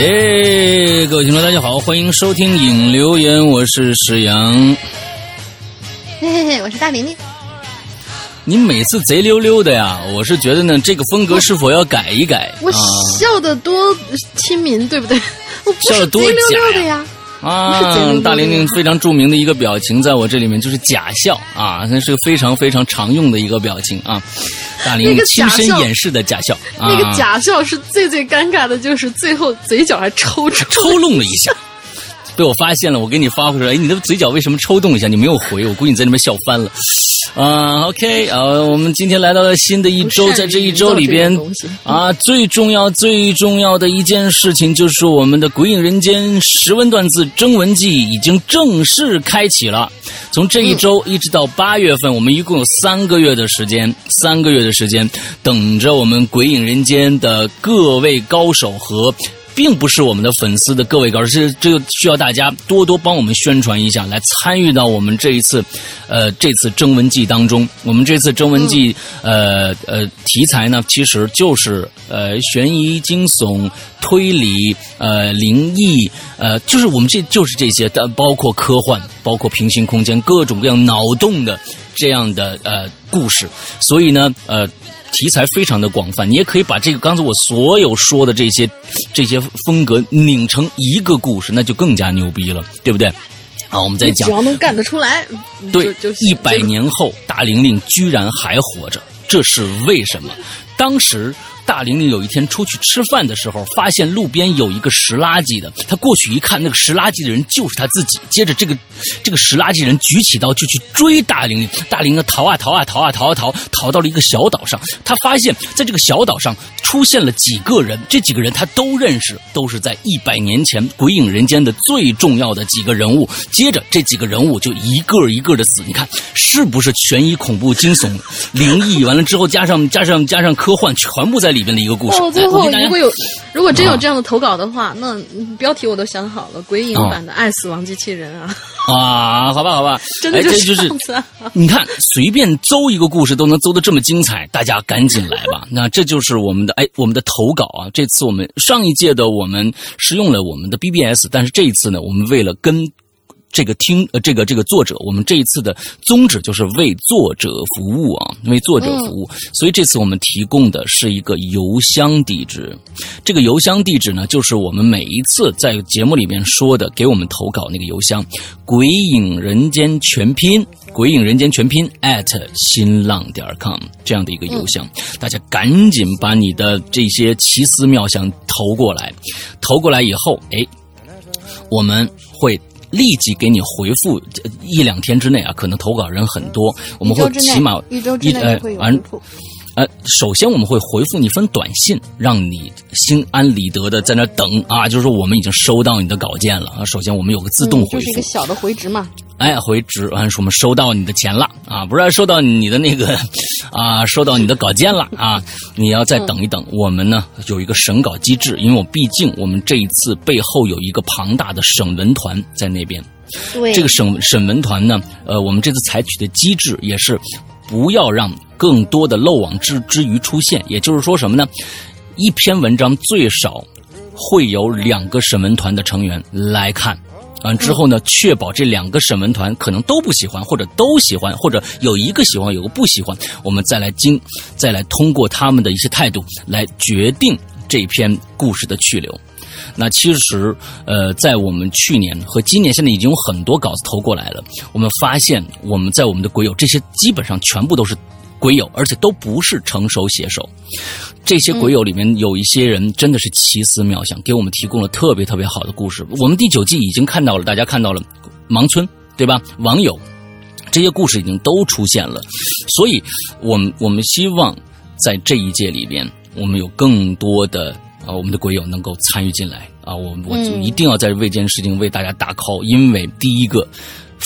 哎，各位听众，大家好，欢迎收听影留言，我是史阳。嘿嘿嘿，我是大玲玲。你每次贼溜溜的呀，我是觉得呢，这个风格是否要改一改？我笑的多亲民，对不对？我不是贼溜溜的呀。啊，大玲玲非常著名的一个表情，在我这里面就是假笑啊，那是个非常非常常用的一个表情啊。大玲玲亲身演示的假笑，那个假笑是最最尴尬的，就是最后嘴角还抽抽抽动了一下，被我发现了，我给你发回来，哎，你的嘴角为什么抽动一下？你没有回，我估计你在那边笑翻了。啊，OK，啊，我们今天来到了新的一周，在这一周里边，啊，最重要、最重要的一件事情就是我们的《鬼影人间》十文断字征文季已经正式开启了。从这一周一直到八月份，我们一共有三个月的时间，三个月的时间，等着我们《鬼影人间》的各位高手和。并不是我们的粉丝的各位高手，是这个需要大家多多帮我们宣传一下，来参与到我们这一次，呃，这次征文季当中。我们这次征文季，呃呃，题材呢，其实就是呃悬疑、惊悚、推理、呃灵异，呃，就是我们这就是这些，但，包括科幻，包括平行空间，各种各样脑洞的这样的呃故事。所以呢，呃。题材非常的广泛，你也可以把这个刚才我所有说的这些这些风格拧成一个故事，那就更加牛逼了，对不对？啊，我们再讲，只要能干得出来，对，一百年后大玲玲居然还活着，这是为什么？当时。大玲玲有一天出去吃饭的时候，发现路边有一个拾垃圾的。她过去一看，那个拾垃圾的人就是她自己。接着，这个这个拾垃圾人举起刀就去追大玲玲。大玲玲逃啊逃啊逃啊逃啊逃，逃到了一个小岛上。她发现，在这个小岛上出现了几个人，这几个人她都认识，都是在一百年前《鬼影人间》的最重要的几个人物。接着，这几个人物就一个一个的死。你看，是不是悬疑、恐怖、惊悚、灵异？完了之后，加上加上加上科幻，全部在里。里边的一个故事。哦，最后如果有，如果真有这样的投稿的话，那标题我都想好了，《鬼影版的爱死亡机器人》啊。啊，好吧，好吧，真的就是你看，随便诌一个故事都能诌的这么精彩，大家赶紧来吧。那这就是我们的哎，我们的投稿啊。这次我们上一届的我们是用了我们的 BBS，但是这一次呢，我们为了跟。这个听呃，这个这个作者，我们这一次的宗旨就是为作者服务啊，为作者服务。所以这次我们提供的是一个邮箱地址。这个邮箱地址呢，就是我们每一次在节目里面说的，给我们投稿那个邮箱“鬼影人间全拼”“鬼影人间全拼 ”at 新浪点 com 这样的一个邮箱。大家赶紧把你的这些奇思妙想投过来，投过来以后，哎，我们会。立即给你回复，一两天之内啊，可能投稿人很多，我们会起码一周之内会有回复。呃，首先我们会回复你封短信，让你心安理得的在那等啊，就是说我们已经收到你的稿件了啊。首先我们有个自动回复，就是一个小的回执嘛。哎，回执完说我们收到你的钱了啊，不是收到你的那个 啊，收到你的稿件了啊，你要再等一等。我们呢有一个审稿机制，因为我毕竟我们这一次背后有一个庞大的审文团在那边。对，这个审审文团呢，呃，我们这次采取的机制也是不要让。更多的漏网之之鱼出现，也就是说什么呢？一篇文章最少会有两个审文团的成员来看，完之后呢，确保这两个审文团可能都不喜欢，或者都喜欢，或者有一个喜欢，有个不喜欢，我们再来经，再来通过他们的一些态度来决定这篇故事的去留。那其实，呃，在我们去年和今年，现在已经有很多稿子投过来了。我们发现，我们在我们的鬼友这些基本上全部都是。鬼友，而且都不是成熟写手。这些鬼友里面有一些人真的是奇思妙想，给我们提供了特别特别好的故事。我们第九季已经看到了，大家看到了盲村，对吧？网友这些故事已经都出现了，所以，我们我们希望在这一届里边，我们有更多的啊，我们的鬼友能够参与进来啊。我我就一定要在为这件事情为大家打 call，因为第一个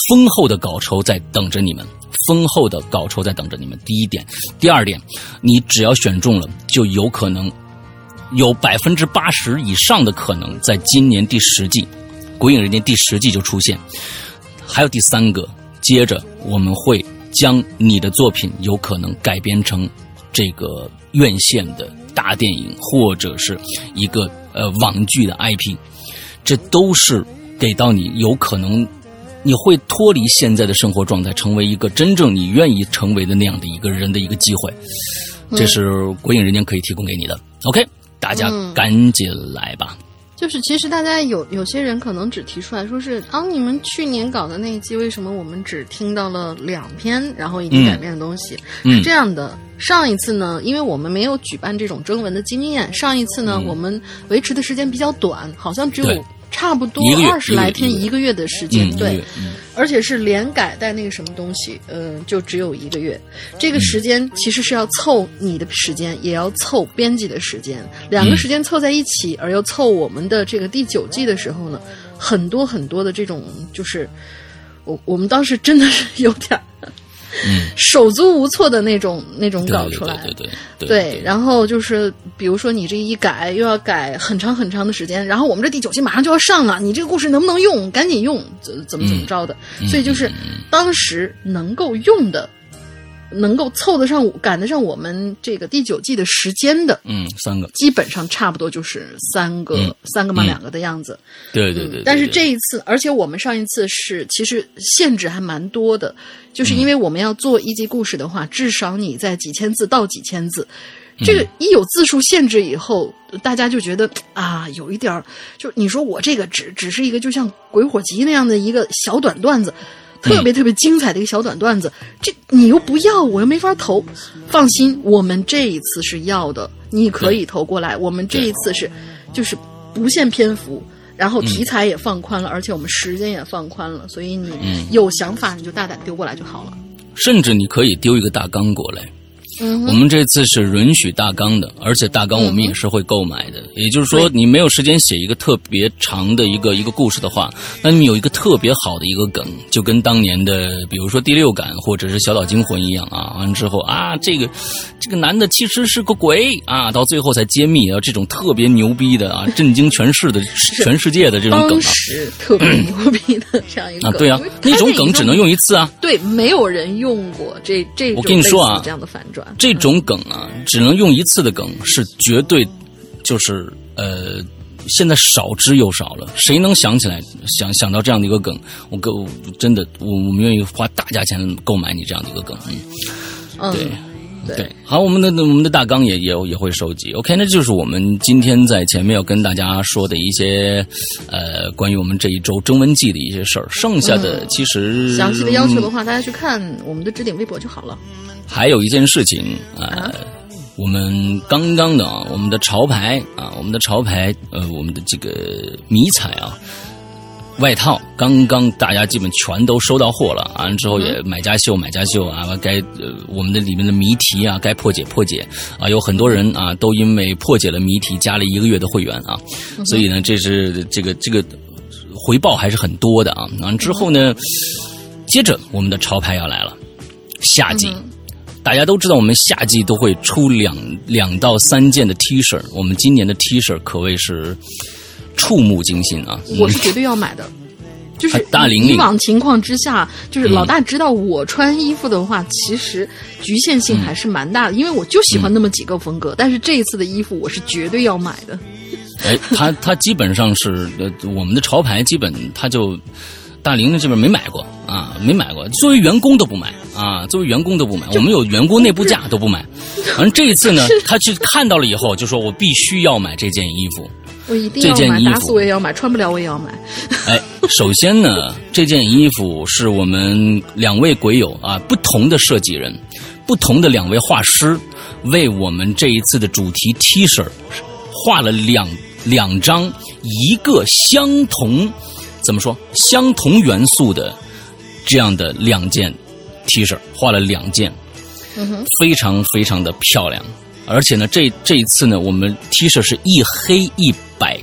丰厚的稿酬在等着你们。丰厚的稿酬在等着你们。第一点，第二点，你只要选中了，就有可能有百分之八十以上的可能，在今年第十季《鬼影人间》第十季就出现。还有第三个，接着我们会将你的作品有可能改编成这个院线的大电影，或者是一个呃网剧的 IP，这都是给到你有可能你会脱离现在的生活状态，成为一个真正你愿意成为的那样的一个人的一个机会。这是《鬼影人间》可以提供给你的。OK，大家赶紧来吧。就是其实大家有有些人可能只提出来说是啊，你们去年搞的那一季，为什么我们只听到了两篇然后已经改变的东西？是这样的，上一次呢，因为我们没有举办这种征文的经验，上一次呢，我们维持的时间比较短，好像只有。差不多二十来天，一个月的时间，对，而且是连改带那个什么东西，嗯，就只有一个月。这个时间其实是要凑你的时间，也要凑编辑的时间，两个时间凑在一起，而又凑我们的这个第九季的时候呢，很多很多的这种，就是我我们当时真的是有点。嗯，手足无措的那种那种搞出来，对对对对，然后就是比如说你这一改又要改很长很长的时间，然后我们这第九期马上就要上了，你这个故事能不能用？赶紧用，怎怎么怎么着的？所以就是当时能够用的。能够凑得上、赶得上我们这个第九季的时间的，嗯，三个，基本上差不多就是三个、三个嘛两个的样子。对对对。但是这一次，而且我们上一次是其实限制还蛮多的，就是因为我们要做一集故事的话，至少你在几千字到几千字，这个一有字数限制以后，大家就觉得啊，有一点儿，就你说我这个只只是一个就像《鬼火集》那样的一个小短段子。特别特别精彩的一个小短段子，这你又不要，我又没法投。放心，我们这一次是要的，你可以投过来。我们这一次是，就是不限篇幅，然后题材也放宽了，而且我们时间也放宽了，所以你有想法你就大胆丢过来就好了。甚至你可以丢一个大纲过来。我们这次是允许大纲的，而且大纲我们也是会购买的。也就是说，你没有时间写一个特别长的一个一个故事的话，那你有一个特别好的一个梗，就跟当年的比如说《第六感》或者是《小岛惊魂》一样啊。完了之后啊，这个这个男的其实是个鬼啊，到最后才揭秘啊，这种特别牛逼的啊，震惊全市的 全世界的这种梗啊，特别牛逼的这样一个啊，对啊，那种梗只能用一次啊。对，没有人用过这这我跟你说啊，这样的反转。这种梗啊，只能用一次的梗是绝对，就是呃，现在少之又少了。谁能想起来想想到这样的一个梗？我够真的，我我们愿意花大价钱购买你这样的一个梗。嗯，对对，好，我们的我们的大纲也也也会收集。OK，那就是我们今天在前面要跟大家说的一些呃，关于我们这一周征文季的一些事儿。剩下的其实详细的要求的话，大家去看我们的置顶微博就好了。还有一件事情啊，我们刚刚的啊，我们的潮牌啊，我们的潮牌呃，我们的这个迷彩啊，外套刚刚大家基本全都收到货了，完了之后也买家秀买家秀啊，该呃我们的里面的谜题啊，该破解破解啊，有很多人啊都因为破解了谜题加了一个月的会员啊，所以呢，这是这个这个回报还是很多的啊。完了之后呢，接着我们的潮牌要来了，夏季。大家都知道，我们夏季都会出两两到三件的 T 恤。我们今年的 T 恤可谓是触目惊心啊！我是绝对要买的。就是大玲玲以往情况之下，就是老大知道我穿衣服的话，其实局限性还是蛮大的，因为我就喜欢那么几个风格。但是这一次的衣服，我是绝对要买的。哎，他他基本上是呃，我们的潮牌基本他就。大玲玲这边没买过啊，没买过。作为员工都不买啊，作为员工都不买。我们有员工内部价都不买。反正这一次呢，他去看到了以后，就说我必须要买这件衣服。我一定要买，打死我也要买，穿不了我也要买。哎，首先呢，这件衣服是我们两位鬼友啊，不同的设计人，不同的两位画师，为我们这一次的主题 T 恤画了两两张，一个相同。怎么说？相同元素的这样的两件 T 恤，画了两件，非常非常的漂亮。而且呢，这这一次呢，我们 T 恤是一黑一白。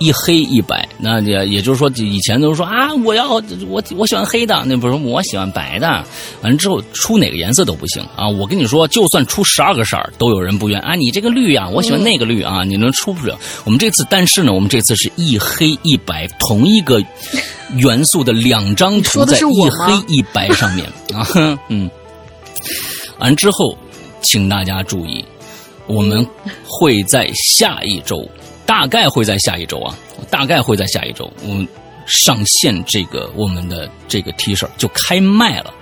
一黑一白，那也也就是说，以前都是说啊，我要我我喜欢黑的，那不是我喜欢白的，完了之后出哪个颜色都不行啊！我跟你说，就算出十二个色儿，都有人不愿啊！你这个绿呀，我喜欢那个绿啊！你能出不了？我们这次，但是呢，我们这次是一黑一白，同一个元素的两张图在一黑一白上面 啊，嗯，完之后，请大家注意，我们会在下一周。大概会在下一周啊，大概会在下一周，我们上线这个我们的这个 T 恤就开卖了。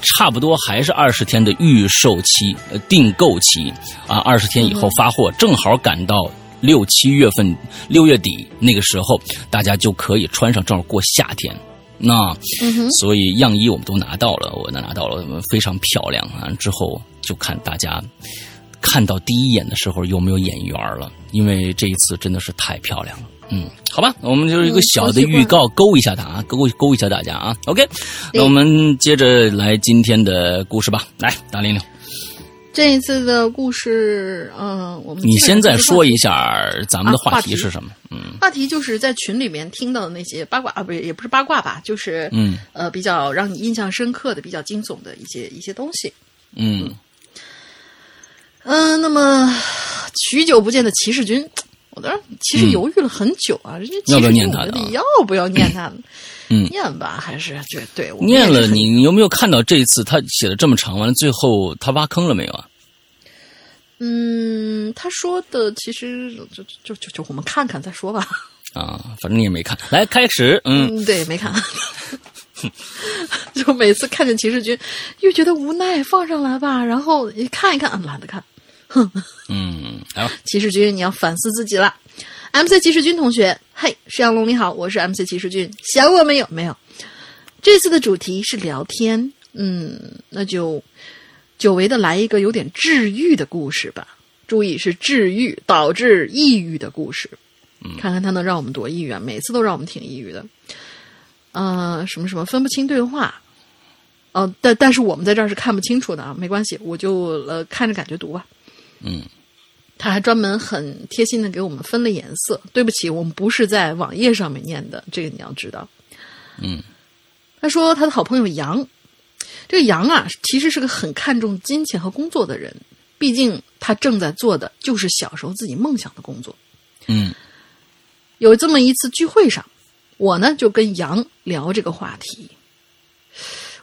差不多还是二十天的预售期，呃，订购期啊，二十天以后发货，正好赶到六七月份，六月底那个时候，大家就可以穿上，正好过夏天。那，所以样衣我们都拿到了，我拿拿到了，非常漂亮啊。之后就看大家看到第一眼的时候有没有眼缘了，因为这一次真的是太漂亮了。嗯，好吧，我们就是一个小的预告，勾一下他啊，勾勾一下大家啊。OK，那我们接着来今天的故事吧。来，大玲玲，这一次的故事，嗯，我们你先再说一下咱们的话题是什么？嗯，话题就是在群里面听到的那些八卦啊，不是，也不是八卦吧，就是嗯呃，比较让你印象深刻的、比较惊悚的一些一些东西。嗯嗯，那么许久不见的骑士军。我当时其实犹豫了很久啊，人家要不要念他的？要不要念他？嗯，念吧，还是对对。念了，你你有没有看到这一次他写的这么长？完了，最后他挖坑了没有啊？嗯，他说的其实就就就就我们看看再说吧。啊，反正你也没看。来，开始。嗯，对，没看。就每次看见骑士军，又觉得无奈，放上来吧。然后一看一看，懒得看。哼，嗯，好，骑士君，你要反思自己了。MC 骑士君同学，嘿，石阳龙你好，我是 MC 骑士君，想我没有？没有。这次的主题是聊天，嗯，那就久违的来一个有点治愈的故事吧。注意是治愈导致抑郁的故事，看看他能让我们多抑郁啊！每次都让我们挺抑郁的。呃，什么什么分不清对话，哦，但但是我们在这儿是看不清楚的啊，没关系，我就呃看着感觉读吧。嗯，他还专门很贴心的给我们分了颜色。对不起，我们不是在网页上面念的，这个你要知道。嗯，他说他的好朋友杨，这个杨啊，其实是个很看重金钱和工作的人。毕竟他正在做的就是小时候自己梦想的工作。嗯，有这么一次聚会上，我呢就跟杨聊这个话题。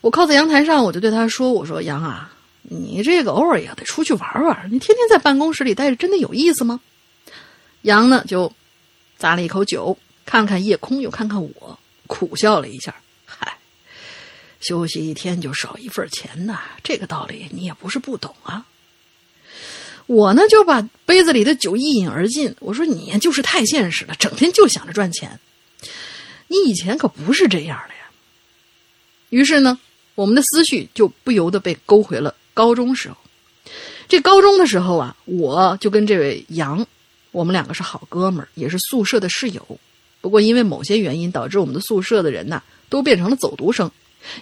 我靠在阳台上，我就对他说：“我说杨啊。”你这个偶尔也得出去玩玩，你天天在办公室里待着，真的有意思吗？杨呢就咂了一口酒，看看夜空，又看看我，苦笑了一下。嗨，休息一天就少一份钱呐，这个道理你也不是不懂啊。我呢就把杯子里的酒一饮而尽。我说你就是太现实了，整天就想着赚钱。你以前可不是这样的呀。于是呢，我们的思绪就不由得被勾回了。高中时候，这高中的时候啊，我就跟这位杨，我们两个是好哥们儿，也是宿舍的室友。不过因为某些原因，导致我们的宿舍的人呐都变成了走读生。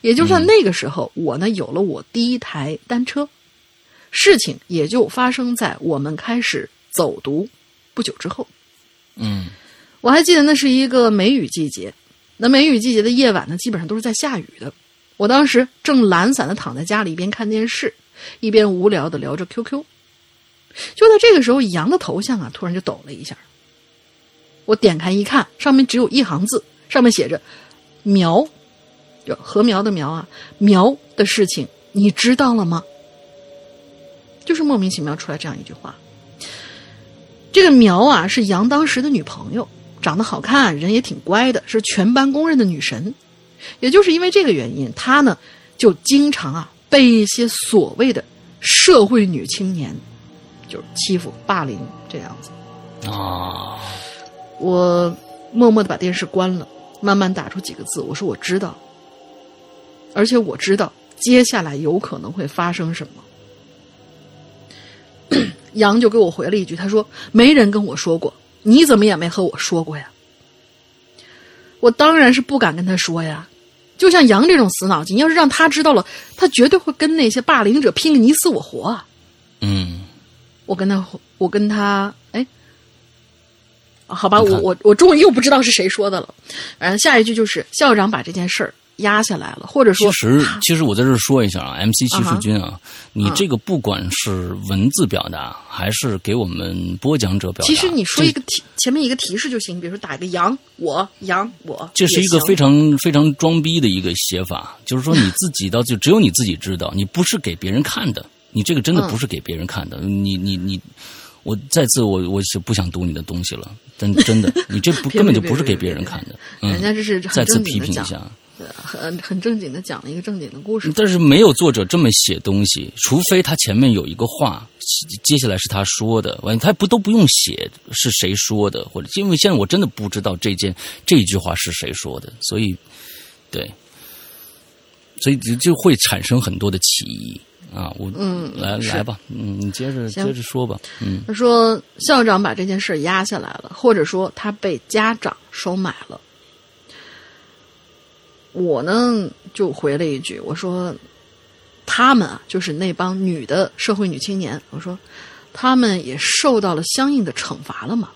也就算那个时候，我呢有了我第一台单车。事情也就发生在我们开始走读不久之后。嗯，我还记得那是一个梅雨季节，那梅雨季节的夜晚呢，基本上都是在下雨的。我当时正懒散的躺在家里一边看电视。一边无聊的聊着 QQ，就在这个时候，杨的头像啊突然就抖了一下。我点开一看，上面只有一行字，上面写着“苗”，就禾苗的苗啊，苗的事情你知道了吗？就是莫名其妙出来这样一句话。这个苗啊是杨当时的女朋友，长得好看，人也挺乖的，是全班公认的女神。也就是因为这个原因，她呢就经常啊。被一些所谓的社会女青年，就是欺负、霸凌这样子啊！我默默的把电视关了，慢慢打出几个字：“我说我知道，而且我知道接下来有可能会发生什么。”杨就给我回了一句：“他说没人跟我说过，你怎么也没和我说过呀？”我当然是不敢跟他说呀。就像杨这种死脑筋，要是让他知道了，他绝对会跟那些霸凌者拼个你死我活啊！嗯，我跟他，我跟他，哎，好吧，我我我终于又不知道是谁说的了。反正下一句就是校长把这件事儿。压下来了，或者说，其实其实我在这说一下啊，MC 骑士军啊，你这个不管是文字表达还是给我们播讲者表达，其实你说一个提前面一个提示就行，比如说打一个羊我羊我，这是一个非常非常装逼的一个写法，就是说你自己到就只有你自己知道，你不是给别人看的，你这个真的不是给别人看的，你你你，我再次我我是不想读你的东西了，真真的，你这不 根本就不是给别人看的。人家这是再次批评一下。很很正经的讲了一个正经的故事，但是没有作者这么写东西，除非他前面有一个话，接下来是他说的，完他不都不用写是谁说的，或者因为现在我真的不知道这件这句话是谁说的，所以对，所以就就会产生很多的歧义啊。我嗯，来来吧，嗯，你接着接着说吧，嗯。他说校长把这件事压下来了，或者说他被家长收买了。我呢就回了一句，我说：“他们啊，就是那帮女的社会女青年。我说，他们也受到了相应的惩罚了嘛。”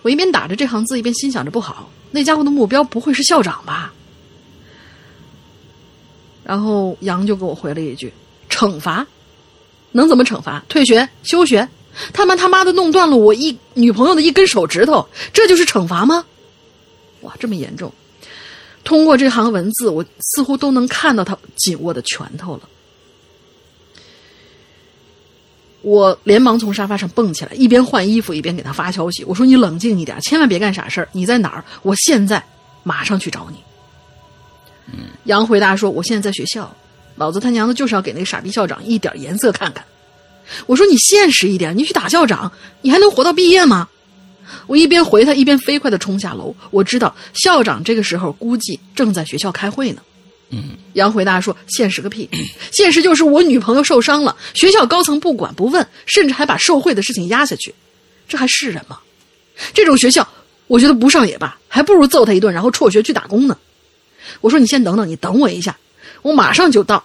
我一边打着这行字，一边心想着：不好，那家伙的目标不会是校长吧？然后杨就给我回了一句：“惩罚，能怎么惩罚？退学、休学？他们他妈的弄断了我一女朋友的一根手指头，这就是惩罚吗？哇，这么严重！”通过这行文字，我似乎都能看到他紧握的拳头了。我连忙从沙发上蹦起来，一边换衣服一边给他发消息。我说：“你冷静一点，千万别干傻事儿。你在哪儿？我现在马上去找你。”杨回答说：“我现在在学校，老子他娘的就是要给那个傻逼校长一点颜色看看。”我说：“你现实一点，你去打校长，你还能活到毕业吗？”我一边回他，一边飞快地冲下楼。我知道校长这个时候估计正在学校开会呢。嗯，杨回答说：“现实个屁！现实就是我女朋友受伤了，学校高层不管不问，甚至还把受贿的事情压下去，这还是人吗？这种学校，我觉得不上也罢，还不如揍他一顿，然后辍学去打工呢。”我说：“你先等等，你等我一下，我马上就到。”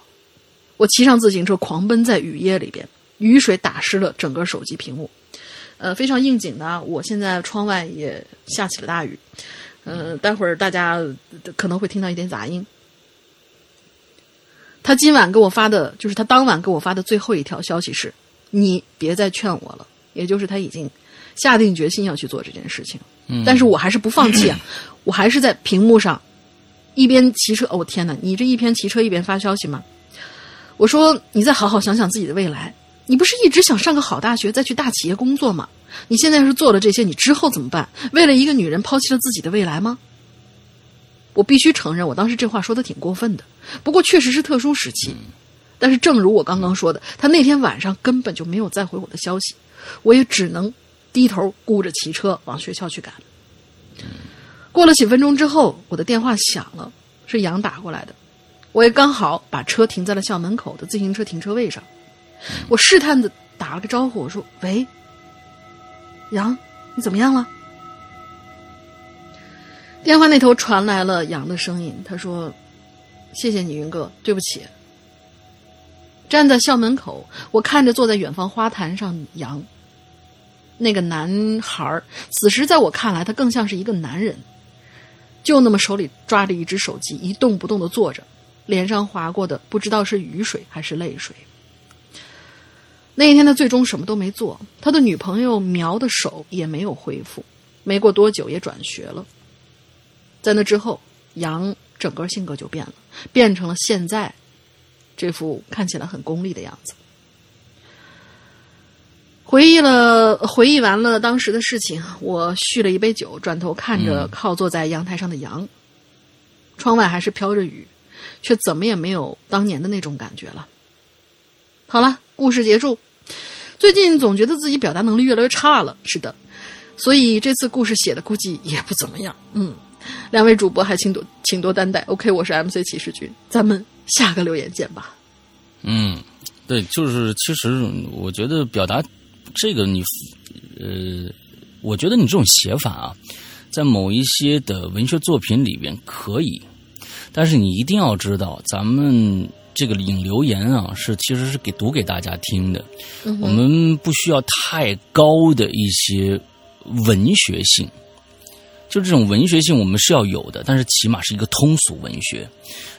我骑上自行车，狂奔在雨夜里边，雨水打湿了整个手机屏幕。呃，非常应景的，我现在窗外也下起了大雨，呃，待会儿大家可能会听到一点杂音。他今晚给我发的，就是他当晚给我发的最后一条消息是：“你别再劝我了。”也就是他已经下定决心要去做这件事情，但是我还是不放弃啊！我还是在屏幕上一边骑车，哦天哪，你这一边骑车一边发消息吗？我说：“你再好好想想自己的未来。”你不是一直想上个好大学，再去大企业工作吗？你现在要是做了这些，你之后怎么办？为了一个女人抛弃了自己的未来吗？我必须承认，我当时这话说的挺过分的。不过确实是特殊时期。但是正如我刚刚说的，他那天晚上根本就没有再回我的消息，我也只能低头顾着骑车往学校去赶。过了几分钟之后，我的电话响了，是杨打过来的。我也刚好把车停在了校门口的自行车停车位上。我试探的打了个招呼，我说：“喂，杨，你怎么样了？”电话那头传来了杨的声音，他说：“谢谢你，云哥，对不起。”站在校门口，我看着坐在远方花坛上杨，那个男孩此时在我看来，他更像是一个男人，就那么手里抓着一只手机，一动不动的坐着，脸上划过的不知道是雨水还是泪水。那一天，他最终什么都没做，他的女朋友苗的手也没有恢复，没过多久也转学了。在那之后，杨整个性格就变了，变成了现在这副看起来很功利的样子。回忆了，回忆完了当时的事情，我续了一杯酒，转头看着靠坐在阳台上的杨，窗外还是飘着雨，却怎么也没有当年的那种感觉了。好了，故事结束。最近总觉得自己表达能力越来越差了，是的，所以这次故事写的估计也不怎么样。嗯，两位主播还请多请多担待。OK，我是 MC 骑士君，咱们下个留言见吧。嗯，对，就是其实我觉得表达这个你，呃，我觉得你这种写法啊，在某一些的文学作品里边可以，但是你一定要知道咱们。这个引留言啊，是其实是给读给大家听的。我们不需要太高的一些文学性，就这种文学性我们是要有的，但是起码是一个通俗文学，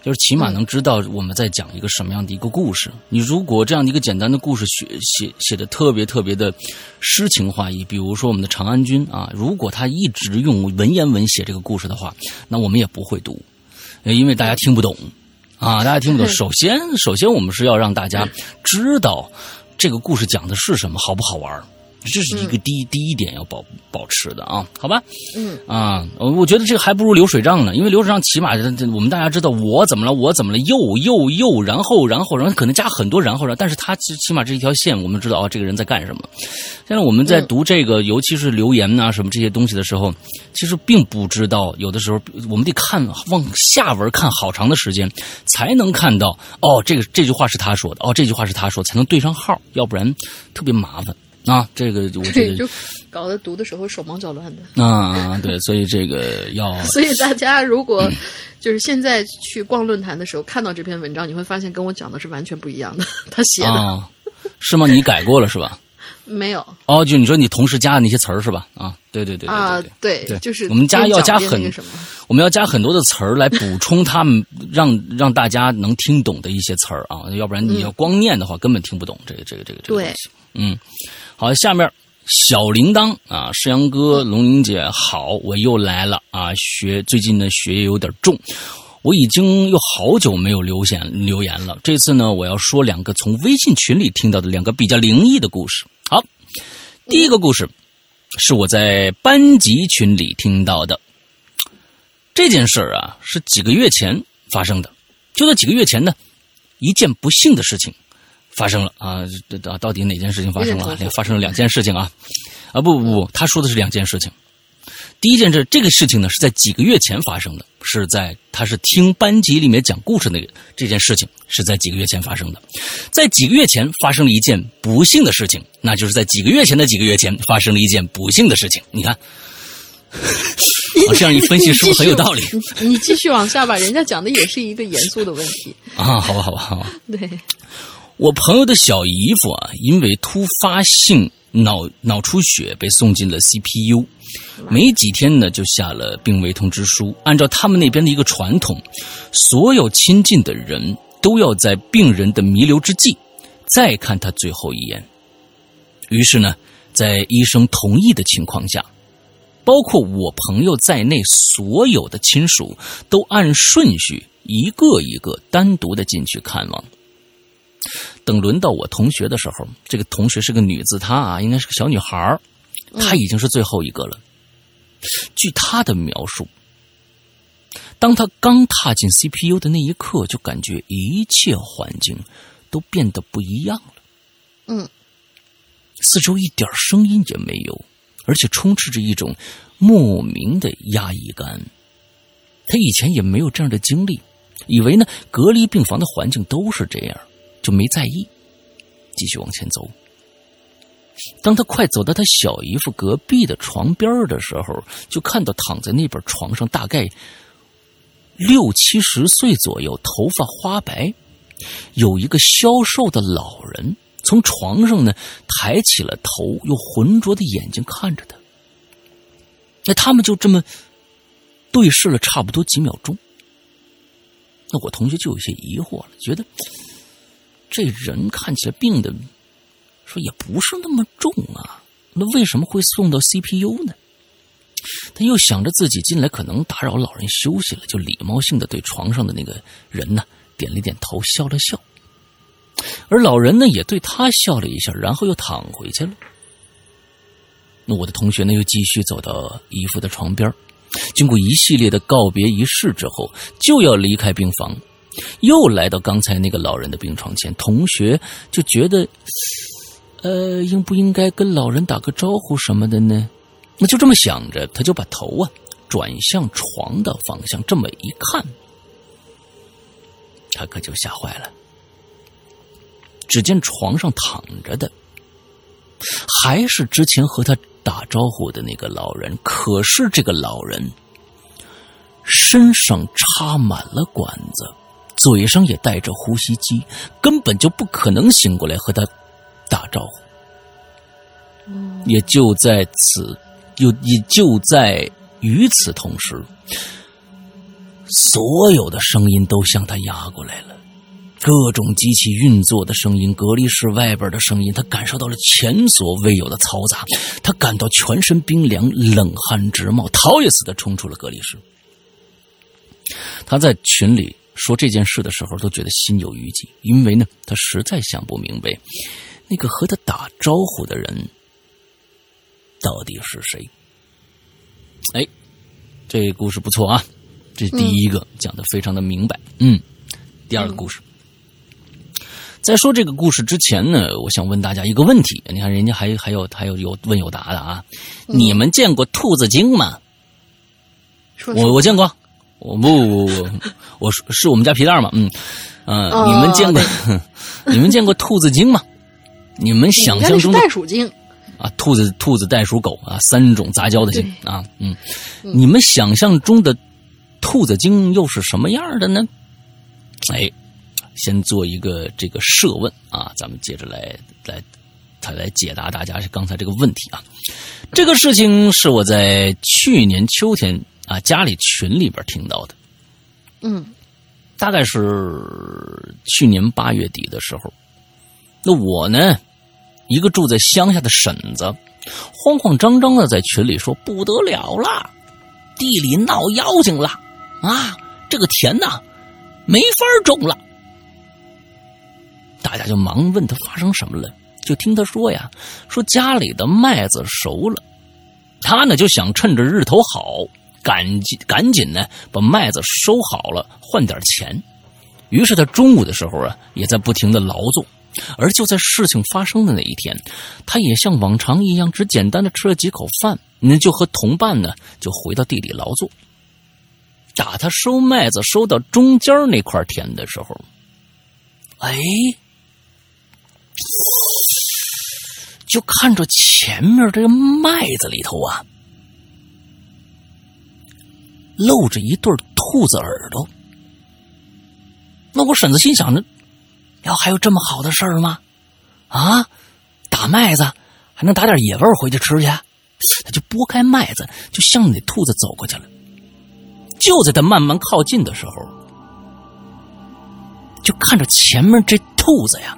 就是起码能知道我们在讲一个什么样的一个故事。你如果这样的一个简单的故事写写写的特别特别的诗情画意，比如说我们的长安君啊，如果他一直用文言文写这个故事的话，那我们也不会读，因为大家听不懂。啊，大家听不懂。首先，首先我们是要让大家知道这个故事讲的是什么，好不好玩这是一个第一、第一点要保保持的啊，好吧？嗯啊，我觉得这个还不如流水账呢，因为流水账起码我们大家知道我怎么了，我怎么了，又又又，然后然后然后可能加很多然后然后，但是他起起码这一条线，我们知道啊，这个人在干什么。现在我们在读这个，尤其是留言呐什么这些东西的时候，其实并不知道，有的时候我们得看往下文看好长的时间，才能看到哦，这个这句话是他说的，哦，这句话是他说，才能对上号，要不然特别麻烦。啊，这个我觉得就搞得读的时候手忙脚乱的。啊，对，所以这个要，所以大家如果就是现在去逛论坛的时候看到这篇文章，你会发现跟我讲的是完全不一样的。他写的，是吗？你改过了是吧？没有。哦，就你说你同时加的那些词儿是吧？啊，对对对啊，对对，就是我们加要加很我们要加很多的词儿来补充他们，让让大家能听懂的一些词儿啊，要不然你要光念的话，根本听不懂这个这个这个这个东西。嗯，好，下面。小铃铛啊，世阳哥、龙玲姐好，我又来了啊！学最近的学业有点重，我已经有好久没有留言留言了。这次呢，我要说两个从微信群里听到的两个比较灵异的故事。好，第一个故事是我在班级群里听到的。这件事儿啊，是几个月前发生的。就在几个月前呢，一件不幸的事情。发生了啊！到到底哪件事情发生了？发生了两件事情啊！啊不不不，他说的是两件事情。第一件事，这个事情呢是在几个月前发生的，是在他是听班级里面讲故事那个这件事情是在几个月前发生的。在几个月前发生了一件不幸的事情，那就是在几个月前的几个月前发生了一件不幸的事情。你看，这样一分析是不是很有道理？你继续往下吧，人家讲的也是一个严肃的问题啊！好吧，好吧，好吧。对。我朋友的小姨夫啊，因为突发性脑脑出血被送进了 CPU，没几天呢就下了病危通知书。按照他们那边的一个传统，所有亲近的人都要在病人的弥留之际再看他最后一眼。于是呢，在医生同意的情况下，包括我朋友在内所有的亲属都按顺序一个一个单独的进去看望。等轮到我同学的时候，这个同学是个女子，她啊应该是个小女孩她已经是最后一个了。据她的描述，当她刚踏进 CPU 的那一刻，就感觉一切环境都变得不一样了。嗯，四周一点声音也没有，而且充斥着一种莫名的压抑感。她以前也没有这样的经历，以为呢隔离病房的环境都是这样。就没在意，继续往前走。当他快走到他小姨夫隔壁的床边的时候，就看到躺在那边床上大概六七十岁左右、头发花白、有一个消瘦的老人，从床上呢抬起了头，用浑浊的眼睛看着他。那他们就这么对视了差不多几秒钟。那我同学就有些疑惑了，觉得。这人看起来病的，说也不是那么重啊，那为什么会送到 CPU 呢？他又想着自己进来可能打扰老人休息了，就礼貌性的对床上的那个人呢点了点头，笑了笑。而老人呢也对他笑了一下，然后又躺回去了。那我的同学呢又继续走到姨父的床边，经过一系列的告别仪式之后，就要离开病房。又来到刚才那个老人的病床前，同学就觉得，呃，应不应该跟老人打个招呼什么的呢？那就这么想着，他就把头啊转向床的方向，这么一看，他可就吓坏了。只见床上躺着的，还是之前和他打招呼的那个老人，可是这个老人身上插满了管子。嘴上也带着呼吸机，根本就不可能醒过来和他打招呼。也就在此，又也就在与此同时，所有的声音都向他压过来了，各种机器运作的声音，隔离室外边的声音，他感受到了前所未有的嘈杂，他感到全身冰凉，冷汗直冒，逃也似的冲出了隔离室。他在群里。说这件事的时候，都觉得心有余悸，因为呢，他实在想不明白，那个和他打招呼的人到底是谁？哎，这故事不错啊，这第一个讲的非常的明白。嗯，第二个故事，在说这个故事之前呢，我想问大家一个问题。你看，人家还还有还有有问有答的啊。你们见过兔子精吗？我我见过，我不不不，我是是我们家皮蛋嘛。嗯嗯，你们见过 你们见过兔子精吗？你们想象中的袋鼠精。啊，兔子、兔子、袋鼠、狗啊，三种杂交的精啊，嗯，你们想象中的兔子精又是什么样的呢？哎，先做一个这个设问啊，咱们接着来来，他来解答大家刚才这个问题啊。这个事情是我在去年秋天啊家里群里边听到的，嗯，大概是去年八月底的时候，那我呢？一个住在乡下的婶子，慌慌张张的在群里说：“不得了了，地里闹妖精了啊！这个田呐，没法种了。”大家就忙问他发生什么了。就听他说呀：“说家里的麦子熟了，他呢就想趁着日头好，赶紧赶紧呢把麦子收好了，换点钱。于是他中午的时候啊，也在不停的劳作。”而就在事情发生的那一天，他也像往常一样，只简单的吃了几口饭，那就和同伴呢，就回到地里劳作。打他收麦子收到中间那块田的时候，哎，就看着前面这个麦子里头啊，露着一对兔子耳朵。那我婶子心想着。要还有这么好的事儿吗？啊，打麦子还能打点野味回去吃去？他就拨开麦子，就向那兔子走过去了。就在他慢慢靠近的时候，就看着前面这兔子呀，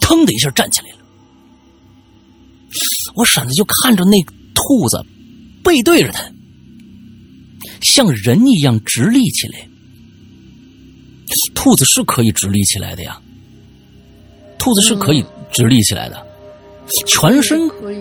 腾的一下站起来了。我婶子就看着那兔子背对着他，像人一样直立起来。兔子是可以直立起来的呀，兔子是可以直立起来的，全身可以，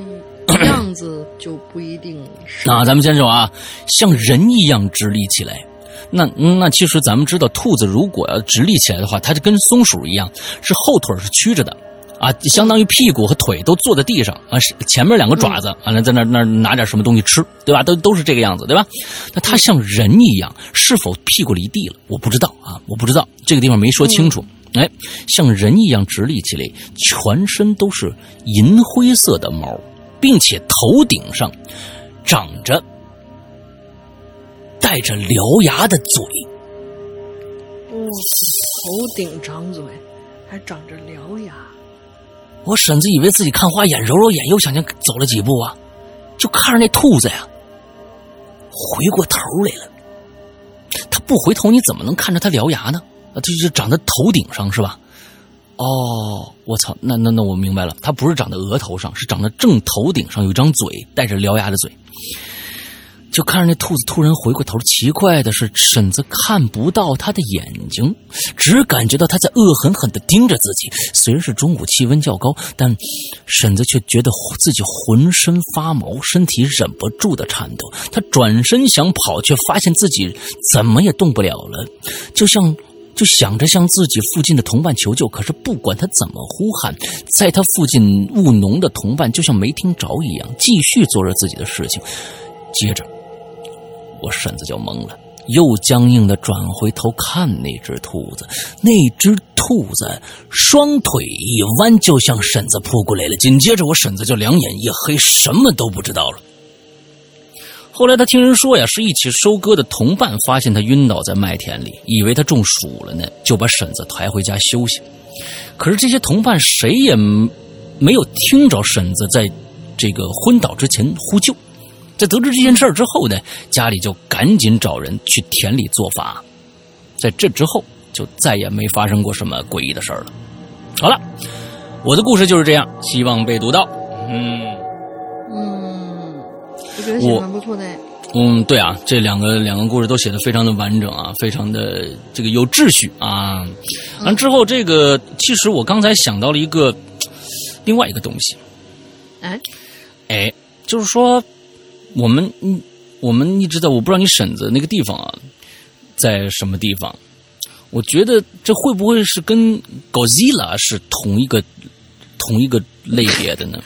样子就不一定。那咱们先说啊，像人一样直立起来，那那其实咱们知道，兔子如果要直立起来的话，它就跟松鼠一样，是后腿是曲着的。啊，相当于屁股和腿都坐在地上啊，前面两个爪子完了在那那拿点什么东西吃，对吧？都都是这个样子，对吧？那它像人一样，是否屁股离地了？我不知道啊，我不知道这个地方没说清楚。哎，像人一样直立起来，全身都是银灰色的毛，并且头顶上长着带着獠牙的嘴。哦，头顶长嘴，还长着獠牙。我婶子以为自己看花眼，揉揉眼，又向前走了几步啊，就看着那兔子呀，回过头来了。他不回头，你怎么能看着他獠牙呢？啊，就就长在头顶上是吧？哦，我操，那那那我明白了，他不是长在额头上，是长在正头顶上，有一张嘴，带着獠牙的嘴。就看着那兔子突然回过头，奇怪的是，婶子看不到他的眼睛，只感觉到他在恶狠狠地盯着自己。虽然是中午，气温较高，但婶子却觉得自己浑身发毛，身体忍不住的颤抖。他转身想跑，却发现自己怎么也动不了了，就像就想着向自己附近的同伴求救。可是不管他怎么呼喊，在他附近务农的同伴就像没听着一样，继续做着自己的事情。接着。我婶子就懵了，又僵硬的转回头看那只兔子。那只兔子双腿一弯，就向婶子扑过来了。紧接着，我婶子就两眼一黑，什么都不知道了。后来他听人说呀，是一起收割的同伴发现他晕倒在麦田里，以为他中暑了呢，就把婶子抬回家休息。可是这些同伴谁也没有听着婶子在这个昏倒之前呼救。在得知这件事之后呢，家里就赶紧找人去田里做法。在这之后，就再也没发生过什么诡异的事儿了。好了，我的故事就是这样，希望被读到。嗯嗯，我觉得写蛮不错的。嗯，对啊，这两个两个故事都写的非常的完整啊，非常的这个有秩序啊。完之后，这个其实我刚才想到了一个另外一个东西。哎哎，就是说我们嗯，我们一直在，我不知道你婶子那个地方啊，在什么地方？我觉得这会不会是跟 Godzilla 是同一个同一个类别的呢？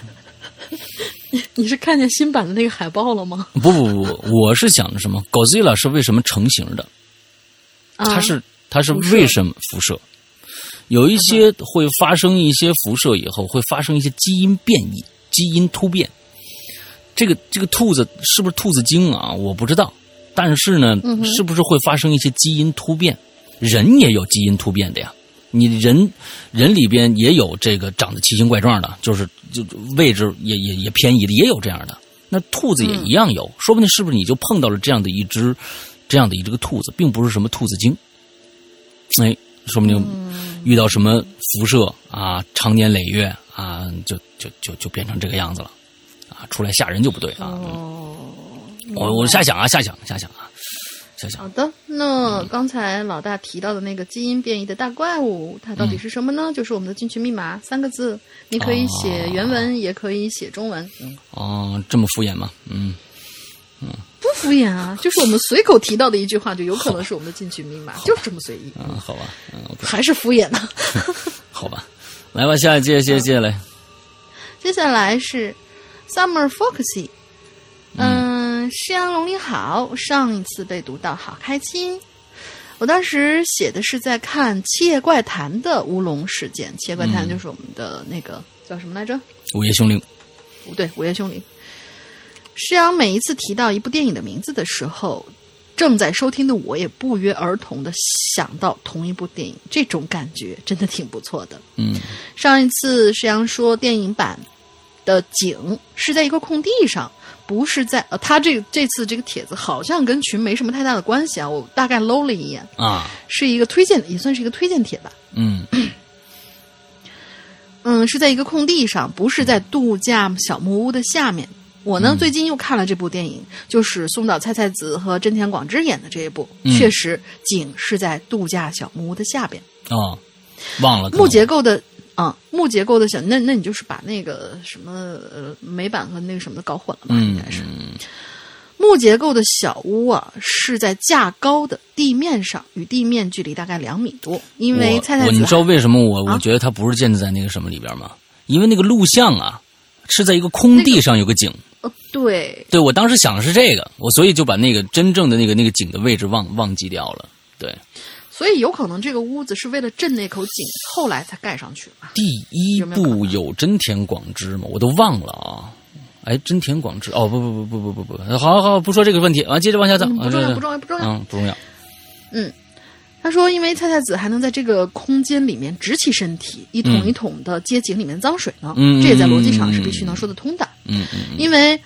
你是看见新版的那个海报了吗？不不不，我是想着什么？Godzilla 是为什么成型的？它是它是为什么辐射？有一些会发生一些辐射以后会发生一些基因变异、基因突变。这个这个兔子是不是兔子精啊？我不知道，但是呢，是不是会发生一些基因突变？人也有基因突变的呀，你人人里边也有这个长得奇形怪状的，就是就位置也也也偏移的，也有这样的。那兔子也一样有，说不定是不是你就碰到了这样的一只这样的一只个兔子，并不是什么兔子精。哎，说不定遇到什么辐射啊，长年累月啊，就就就就变成这个样子了啊，出来吓人就不对啊。哦我我瞎想啊，瞎想瞎想啊。瞎想好的，那刚才老大提到的那个基因变异的大怪物，它到底是什么呢？就是我们的进群密码三个字，你可以写原文，也可以写中文。哦，这么敷衍吗？嗯嗯，不敷衍啊，就是我们随口提到的一句话，就有可能是我们的进群密码，就是这么随意。嗯，好吧，嗯，还是敷衍呢。好吧，来吧，下一接接接下来，接下来是 Summer Foxy，嗯。诗阳龙你好，上一次被读到好开心。我当时写的是在看《七夜怪谈》的乌龙事件，《七夜怪谈》就是我们的那个叫什么来着？午夜凶铃。不对，午夜凶铃。诗阳每一次提到一部电影的名字的时候，正在收听的我也不约而同的想到同一部电影，这种感觉真的挺不错的。嗯，上一次诗阳说电影版的景是在一个空地上。不是在呃，他这这次这个帖子好像跟群没什么太大的关系啊。我大概搂了一眼啊，是一个推荐，也算是一个推荐帖吧。嗯 嗯，是在一个空地上，不是在度假小木屋的下面。我呢，最近又看了这部电影，就是松岛菜菜子和真田广之演的这一部，确实景是在度假小木屋的下边啊，忘了木结构的。啊，木结构的小，那那你就是把那个什么呃美版和那个什么的搞混了吧？应该是木结构的小屋啊，是在架高的地面上，与地面距离大概两米多。因为菜菜子，你知道为什么我我觉得它不是建在那个什么里边吗？因为那个录像啊是在一个空地上有个井。哦，对，对我当时想的是这个，我所以就把那个真正的那个那个井的位置忘忘记掉了。对。所以有可能这个屋子是为了镇那口井，后来才盖上去的。第一部有真田广之吗？我都忘了啊！哎，真田广之哦，不不不不不不不，好好好，不说这个问题啊，接着往下走。不重要，不重要，不重要，嗯，不重要。嗯，他说，因为菜菜子还能在这个空间里面直起身体，一桶一桶的接井里面脏水呢，这也在逻辑上是必须能说得通的。嗯嗯，因为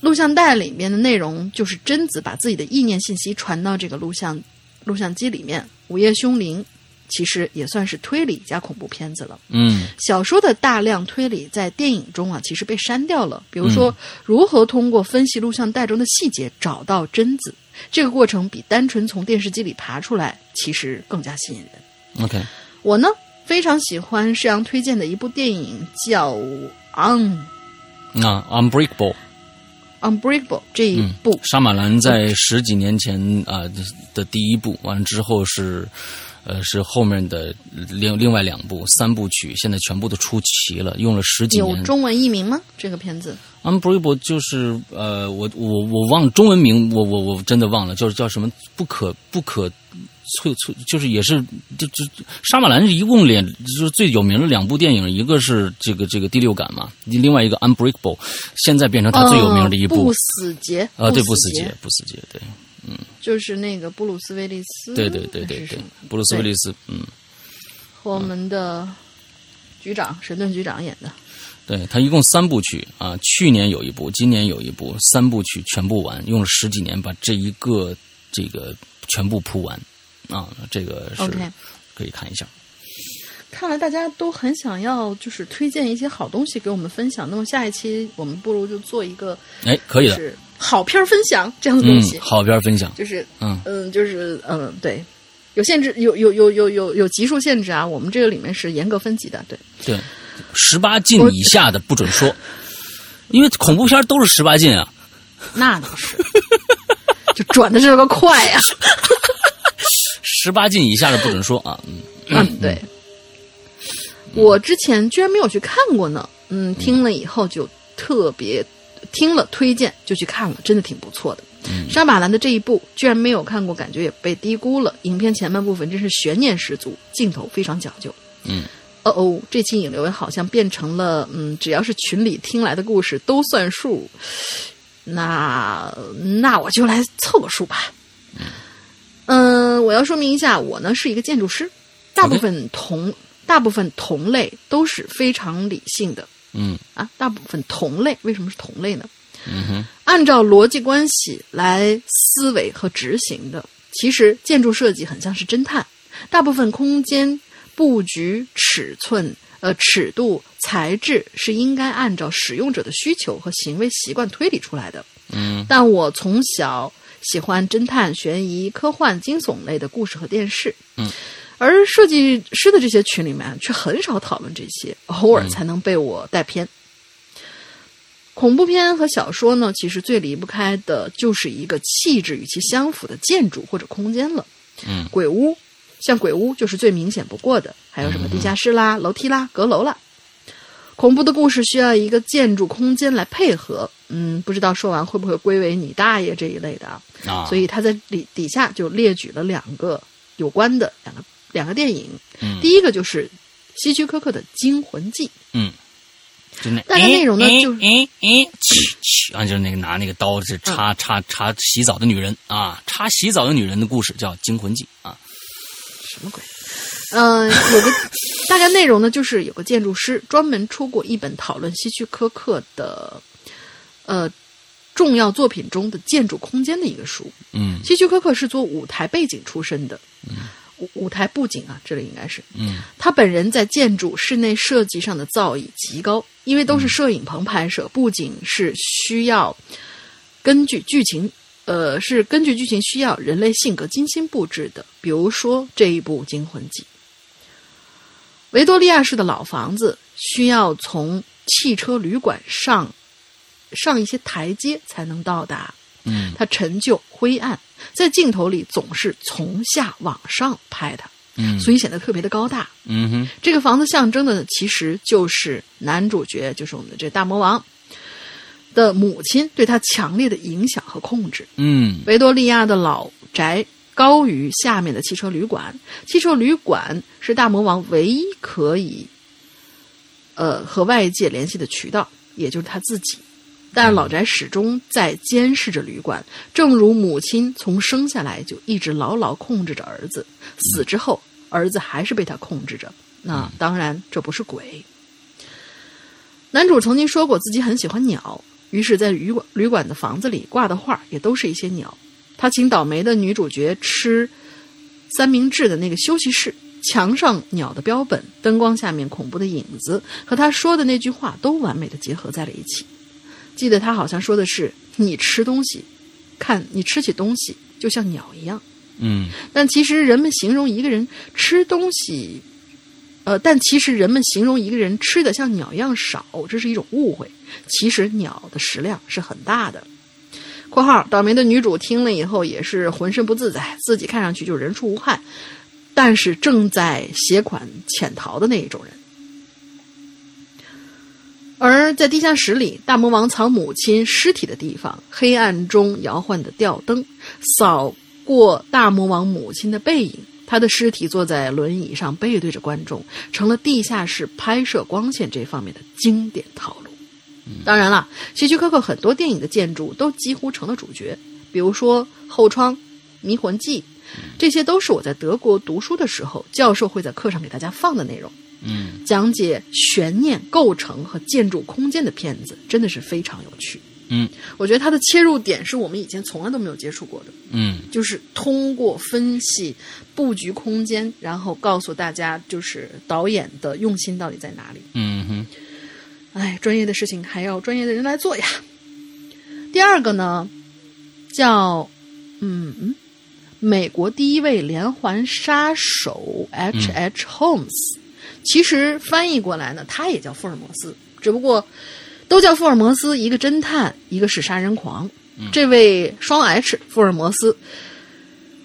录像带里面的内容就是贞子把自己的意念信息传到这个录像录像机里面。《午夜凶铃》其实也算是推理加恐怖片子了。嗯，小说的大量推理在电影中啊，其实被删掉了。比如说，如何通过分析录像带中的细节找到贞子，这个过程比单纯从电视机里爬出来其实更加吸引人。OK，我呢非常喜欢施阳推荐的一部电影，叫《On》啊，《Unbreakable》。Unbreakable 这一部，沙马兰在十几年前啊的第一部，完了之后是，呃，是后面的另另外两部三部曲，现在全部都出齐了，用了十几年。有中文译名吗？这个片子？Unbreakable 就是呃，我我我忘中文名，我我我真的忘了，就是叫什么不可不可。翠翠就是也是就就沙马兰一共连就是最有名的两部电影，一个是这个这个第六感嘛，另外一个 Unbreakable，现在变成他最有名的一部不死劫啊，对不死劫不死劫对，嗯，就是那个布鲁斯威利斯，对对对对对，布鲁斯威利斯，嗯，和我们的局长神盾局长演的，对他一共三部曲啊，去年有一部，今年有一部，三部曲全部完，用了十几年把这一个这个全部铺完。啊，这个是可以看一下。看来大家都很想要，就是推荐一些好东西给我们分享。那么下一期我们不如就做一个，哎，可以的，是好片分享这样的东西。好片分享，就是嗯嗯，就是嗯，对，有限制，有有有有有有级数限制啊。我们这个里面是严格分级的，对对，十八禁以下的不准说。因为恐怖片都是十八禁啊。那倒是，就转的这个快呀。十八禁以下的不准说啊。嗯，对。我之前居然没有去看过呢。嗯，听了以后就特别听了推荐就去看了，真的挺不错的。沙马兰的这一部居然没有看过，感觉也被低估了。影片前半部分真是悬念十足，镜头非常讲究。嗯，哦哦，这期引流好像变成了嗯，只要是群里听来的故事都算数。那那我就来凑个数吧。嗯，我要说明一下，我呢是一个建筑师，大部分同大部分同类都是非常理性的。嗯啊，大部分同类为什么是同类呢？嗯哼，按照逻辑关系来思维和执行的。其实建筑设计很像是侦探，大部分空间布局、尺寸、呃尺度、材质是应该按照使用者的需求和行为习惯推理出来的。嗯，但我从小喜欢侦探、悬疑、科幻、惊悚类的故事和电视。嗯，而设计师的这些群里面却很少讨论这些，偶尔才能被我带偏。恐怖片和小说呢，其实最离不开的就是一个气质与其相符的建筑或者空间了。嗯，鬼屋，像鬼屋就是最明显不过的，还有什么地下室啦、楼梯啦、阁楼啦。恐怖的故事需要一个建筑空间来配合。嗯，不知道说完会不会归为你大爷这一类的啊？啊，所以他在底底下就列举了两个有关的两个两个电影。嗯，第一个就是希区柯克的《惊魂记》。嗯。就那大概内容呢，就是嗯嗯，去去啊，就是那个拿那个刀是插插插洗澡的女人啊，插洗澡的女人的故事叫《惊魂记》啊。什么鬼？嗯，有个大概内容呢，就是有个建筑师专门出过一本讨论希区柯克的呃重要作品中的建筑空间的一个书。嗯，希区柯克是做舞台背景出身的。嗯。舞舞台布景啊，这里应该是。嗯，他本人在建筑室内设计上的造诣极高，因为都是摄影棚拍摄，布景是需要根据剧情，呃，是根据剧情需要人类性格精心布置的。比如说这一部《惊魂记》，维多利亚式的老房子需要从汽车旅馆上上一些台阶才能到达。嗯，它陈旧灰暗。在镜头里总是从下往上拍的，嗯，所以显得特别的高大。嗯哼，这个房子象征的其实就是男主角，就是我们的这大魔王的母亲对他强烈的影响和控制。嗯，维多利亚的老宅高于下面的汽车旅馆，汽车旅馆是大魔王唯一可以呃和外界联系的渠道，也就是他自己。但是老宅始终在监视着旅馆，正如母亲从生下来就一直牢牢控制着儿子，死之后儿子还是被他控制着。那当然这不是鬼。男主曾经说过自己很喜欢鸟，于是，在旅馆旅馆的房子里挂的画也都是一些鸟。他请倒霉的女主角吃三明治的那个休息室，墙上鸟的标本，灯光下面恐怖的影子，和他说的那句话都完美的结合在了一起。记得他好像说的是：“你吃东西，看你吃起东西就像鸟一样。”嗯，但其实人们形容一个人吃东西，呃，但其实人们形容一个人吃的像鸟一样少，这是一种误会。其实鸟的食量是很大的。（括号倒霉的女主听了以后也是浑身不自在，自己看上去就人畜无害，但是正在携款潜逃的那一种人。）而在地下室里，大魔王藏母亲尸体的地方，黑暗中摇晃的吊灯扫过大魔王母亲的背影，他的尸体坐在轮椅上，背对着观众，成了地下室拍摄光线这方面的经典套路。当然了，希区柯克很多电影的建筑都几乎成了主角，比如说《后窗》《迷魂记》，这些都是我在德国读书的时候，教授会在课上给大家放的内容。嗯，讲解悬念构成和建筑空间的片子真的是非常有趣。嗯，我觉得它的切入点是我们以前从来都没有接触过的。嗯，就是通过分析布局空间，然后告诉大家就是导演的用心到底在哪里。嗯哼，哎，专业的事情还要专业的人来做呀。第二个呢，叫嗯，美国第一位连环杀手 H. H. Holmes。其实翻译过来呢，他也叫福尔摩斯，只不过都叫福尔摩斯，一个侦探，一个是杀人狂。这位双 H 福尔摩斯，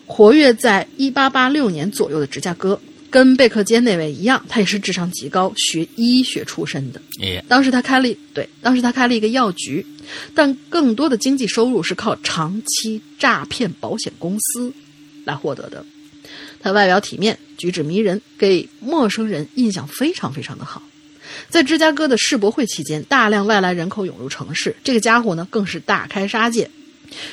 活跃在一八八六年左右的芝加哥。跟贝克街那位一样，他也是智商极高，学医学出身的。当时他开了对，当时他开了一个药局，但更多的经济收入是靠长期诈骗保险公司来获得的。他外表体面，举止迷人，给陌生人印象非常非常的好。在芝加哥的世博会期间，大量外来人口涌入城市，这个家伙呢更是大开杀戒。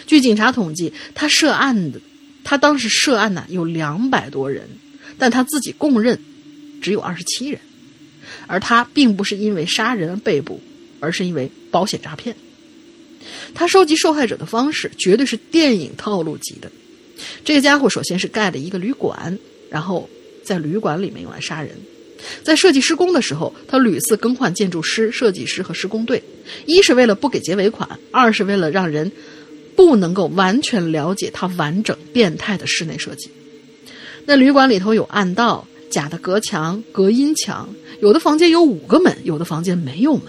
据警察统计，他涉案的，他当时涉案呢有两百多人。但他自己供认，只有二十七人，而他并不是因为杀人被捕，而是因为保险诈骗。他收集受害者的方式绝对是电影套路级的。这个家伙首先是盖了一个旅馆，然后在旅馆里面用来杀人。在设计施工的时候，他屡次更换建筑师、设计师和施工队，一是为了不给结尾款，二是为了让人不能够完全了解他完整变态的室内设计。那旅馆里头有暗道、假的隔墙、隔音墙，有的房间有五个门，有的房间没有门，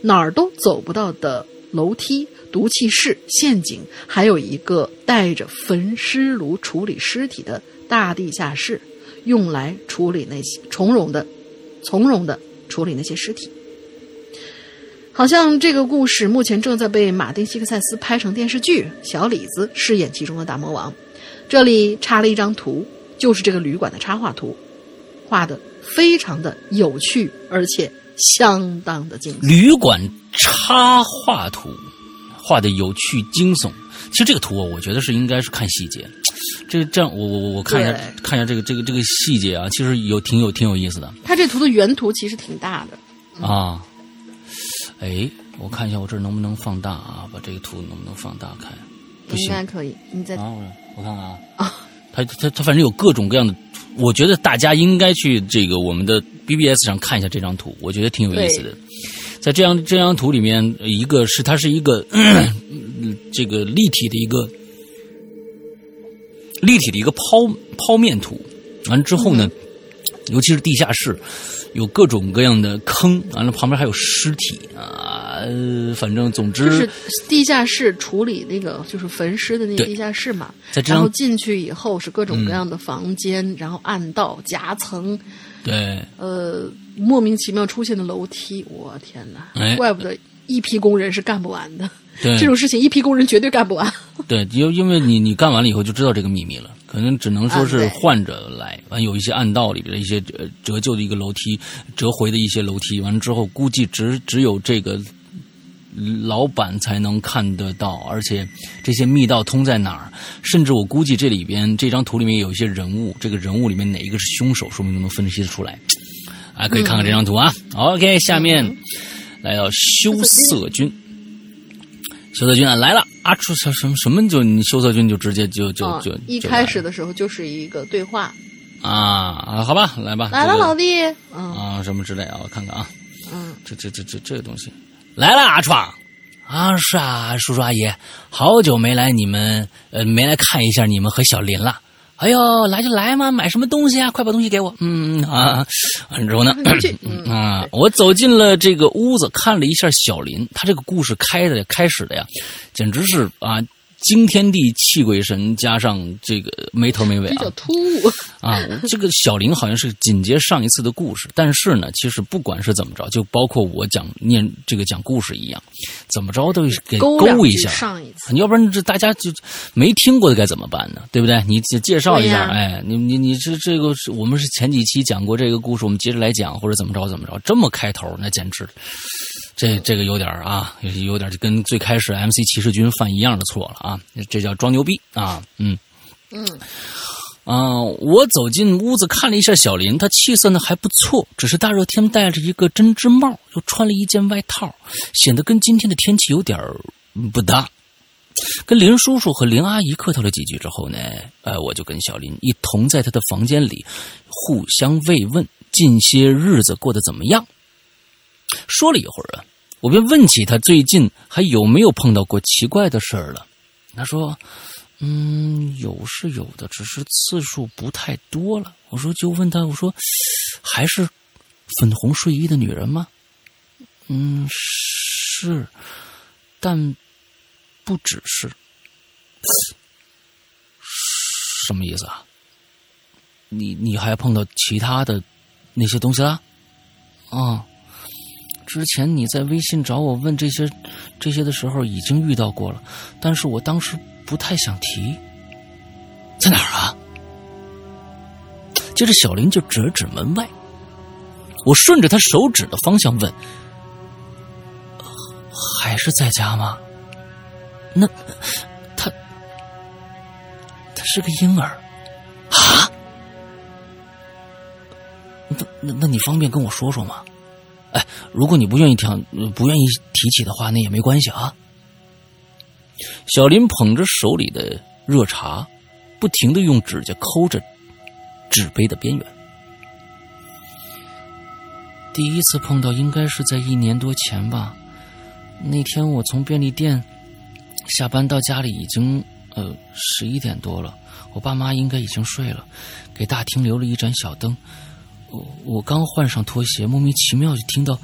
哪儿都走不到的楼梯、毒气室、陷阱，还有一个带着焚尸炉处理尸体的大地下室，用来处理那些从容的、从容的处理那些尸体。好像这个故事目前正在被马丁·西克塞斯拍成电视剧，小李子饰演其中的大魔王。这里插了一张图。就是这个旅馆的插画图，画的非常的有趣，而且相当的精彩。旅馆插画图画的有趣惊悚。其实这个图我觉得是应该是看细节。这这样，我我我我看一下看一下这个这个这个细节啊，其实有挺有挺有意思的。它这图的原图其实挺大的啊。哎，我看一下我这能不能放大啊？把这个图能不能放大看？应该可以。你再啊，我看看啊。啊。他他他反正有各种各样的，我觉得大家应该去这个我们的 BBS 上看一下这张图，我觉得挺有意思的。在这样这张图里面，一个是它是一个 这个立体的一个立体的一个剖剖面图，完之后呢，尤其是地下室有各种各样的坑，完了旁边还有尸体啊。呃，反正总之就是地下室处理那个就是焚尸的那个地下室嘛，然后进去以后是各种各样的房间，然后暗道夹层，对，呃，莫名其妙出现的楼梯，我天哪，怪不得一批工人是干不完的，这种事情一批工人绝对干不完。对，因因为你你干完了以后就知道这个秘密了，可能只能说是换着来，完有一些暗道里边的一些折旧的一个楼梯，折回的一些楼梯，完了之后估计只只有这个。老板才能看得到，而且这些密道通在哪儿？甚至我估计这里边这张图里面有一些人物，这个人物里面哪一个是凶手，说明都能分析得出来。啊，可以看看这张图啊。OK，下面来到羞涩君，羞涩君啊来了啊！出什什么什么就你羞涩君就直接就就就一开始的时候就是一个对话啊啊，好吧，来吧，来了老弟啊什么之类啊，我看看啊，嗯，这这这这这个东西。来了，阿创，啊是啊，叔叔阿姨，好久没来你们呃没来看一下你们和小林了。哎呦，来就来嘛，买什么东西啊？快把东西给我。嗯啊，完了之后呢，啊，我走进了这个屋子，看了一下小林，他这个故事开的开始的呀，简直是啊。惊天地泣鬼神，加上这个没头没尾啊，比较突兀啊。这个小林好像是紧接上一次的故事，但是呢，其实不管是怎么着，就包括我讲念这个讲故事一样，怎么着都给勾一下。上一次，你要不然这大家就没听过的该怎么办呢？对不对？你介绍一下，哎，你你你这这个是我们是前几期讲过这个故事，我们接着来讲，或者怎么着怎么着，这么开头那简直。这这个有点啊，有点就跟最开始 MC 骑士军犯一样的错了啊！这叫装牛逼啊！嗯嗯啊，我走进屋子看了一下小林，他气色呢还不错，只是大热天戴着一个针织帽，又穿了一件外套，显得跟今天的天气有点不搭。跟林叔叔和林阿姨客套了几句之后呢，呃，我就跟小林一同在他的房间里互相慰问，近些日子过得怎么样？说了一会儿啊，我便问起他最近还有没有碰到过奇怪的事儿了。他说：“嗯，有是有的，只是次数不太多了。”我说：“就问他，我说还是粉红睡衣的女人吗？”嗯，是，但不只是。什么意思啊？你你还碰到其他的那些东西了？啊，之前你在微信找我问这些这些的时候已经遇到过了，但是我当时不太想提。在哪儿啊？接着小林就指了指门外，我顺着他手指的方向问：“还是在家吗？”那他他是个婴儿啊？那那那你方便跟我说说吗？哎，如果你不愿意听，不愿意提起的话，那也没关系啊。小林捧着手里的热茶，不停的用指甲抠着纸杯的边缘。第一次碰到应该是在一年多前吧。那天我从便利店下班到家里已经呃十一点多了，我爸妈应该已经睡了，给大厅留了一盏小灯。我我刚换上拖鞋，莫名其妙就听到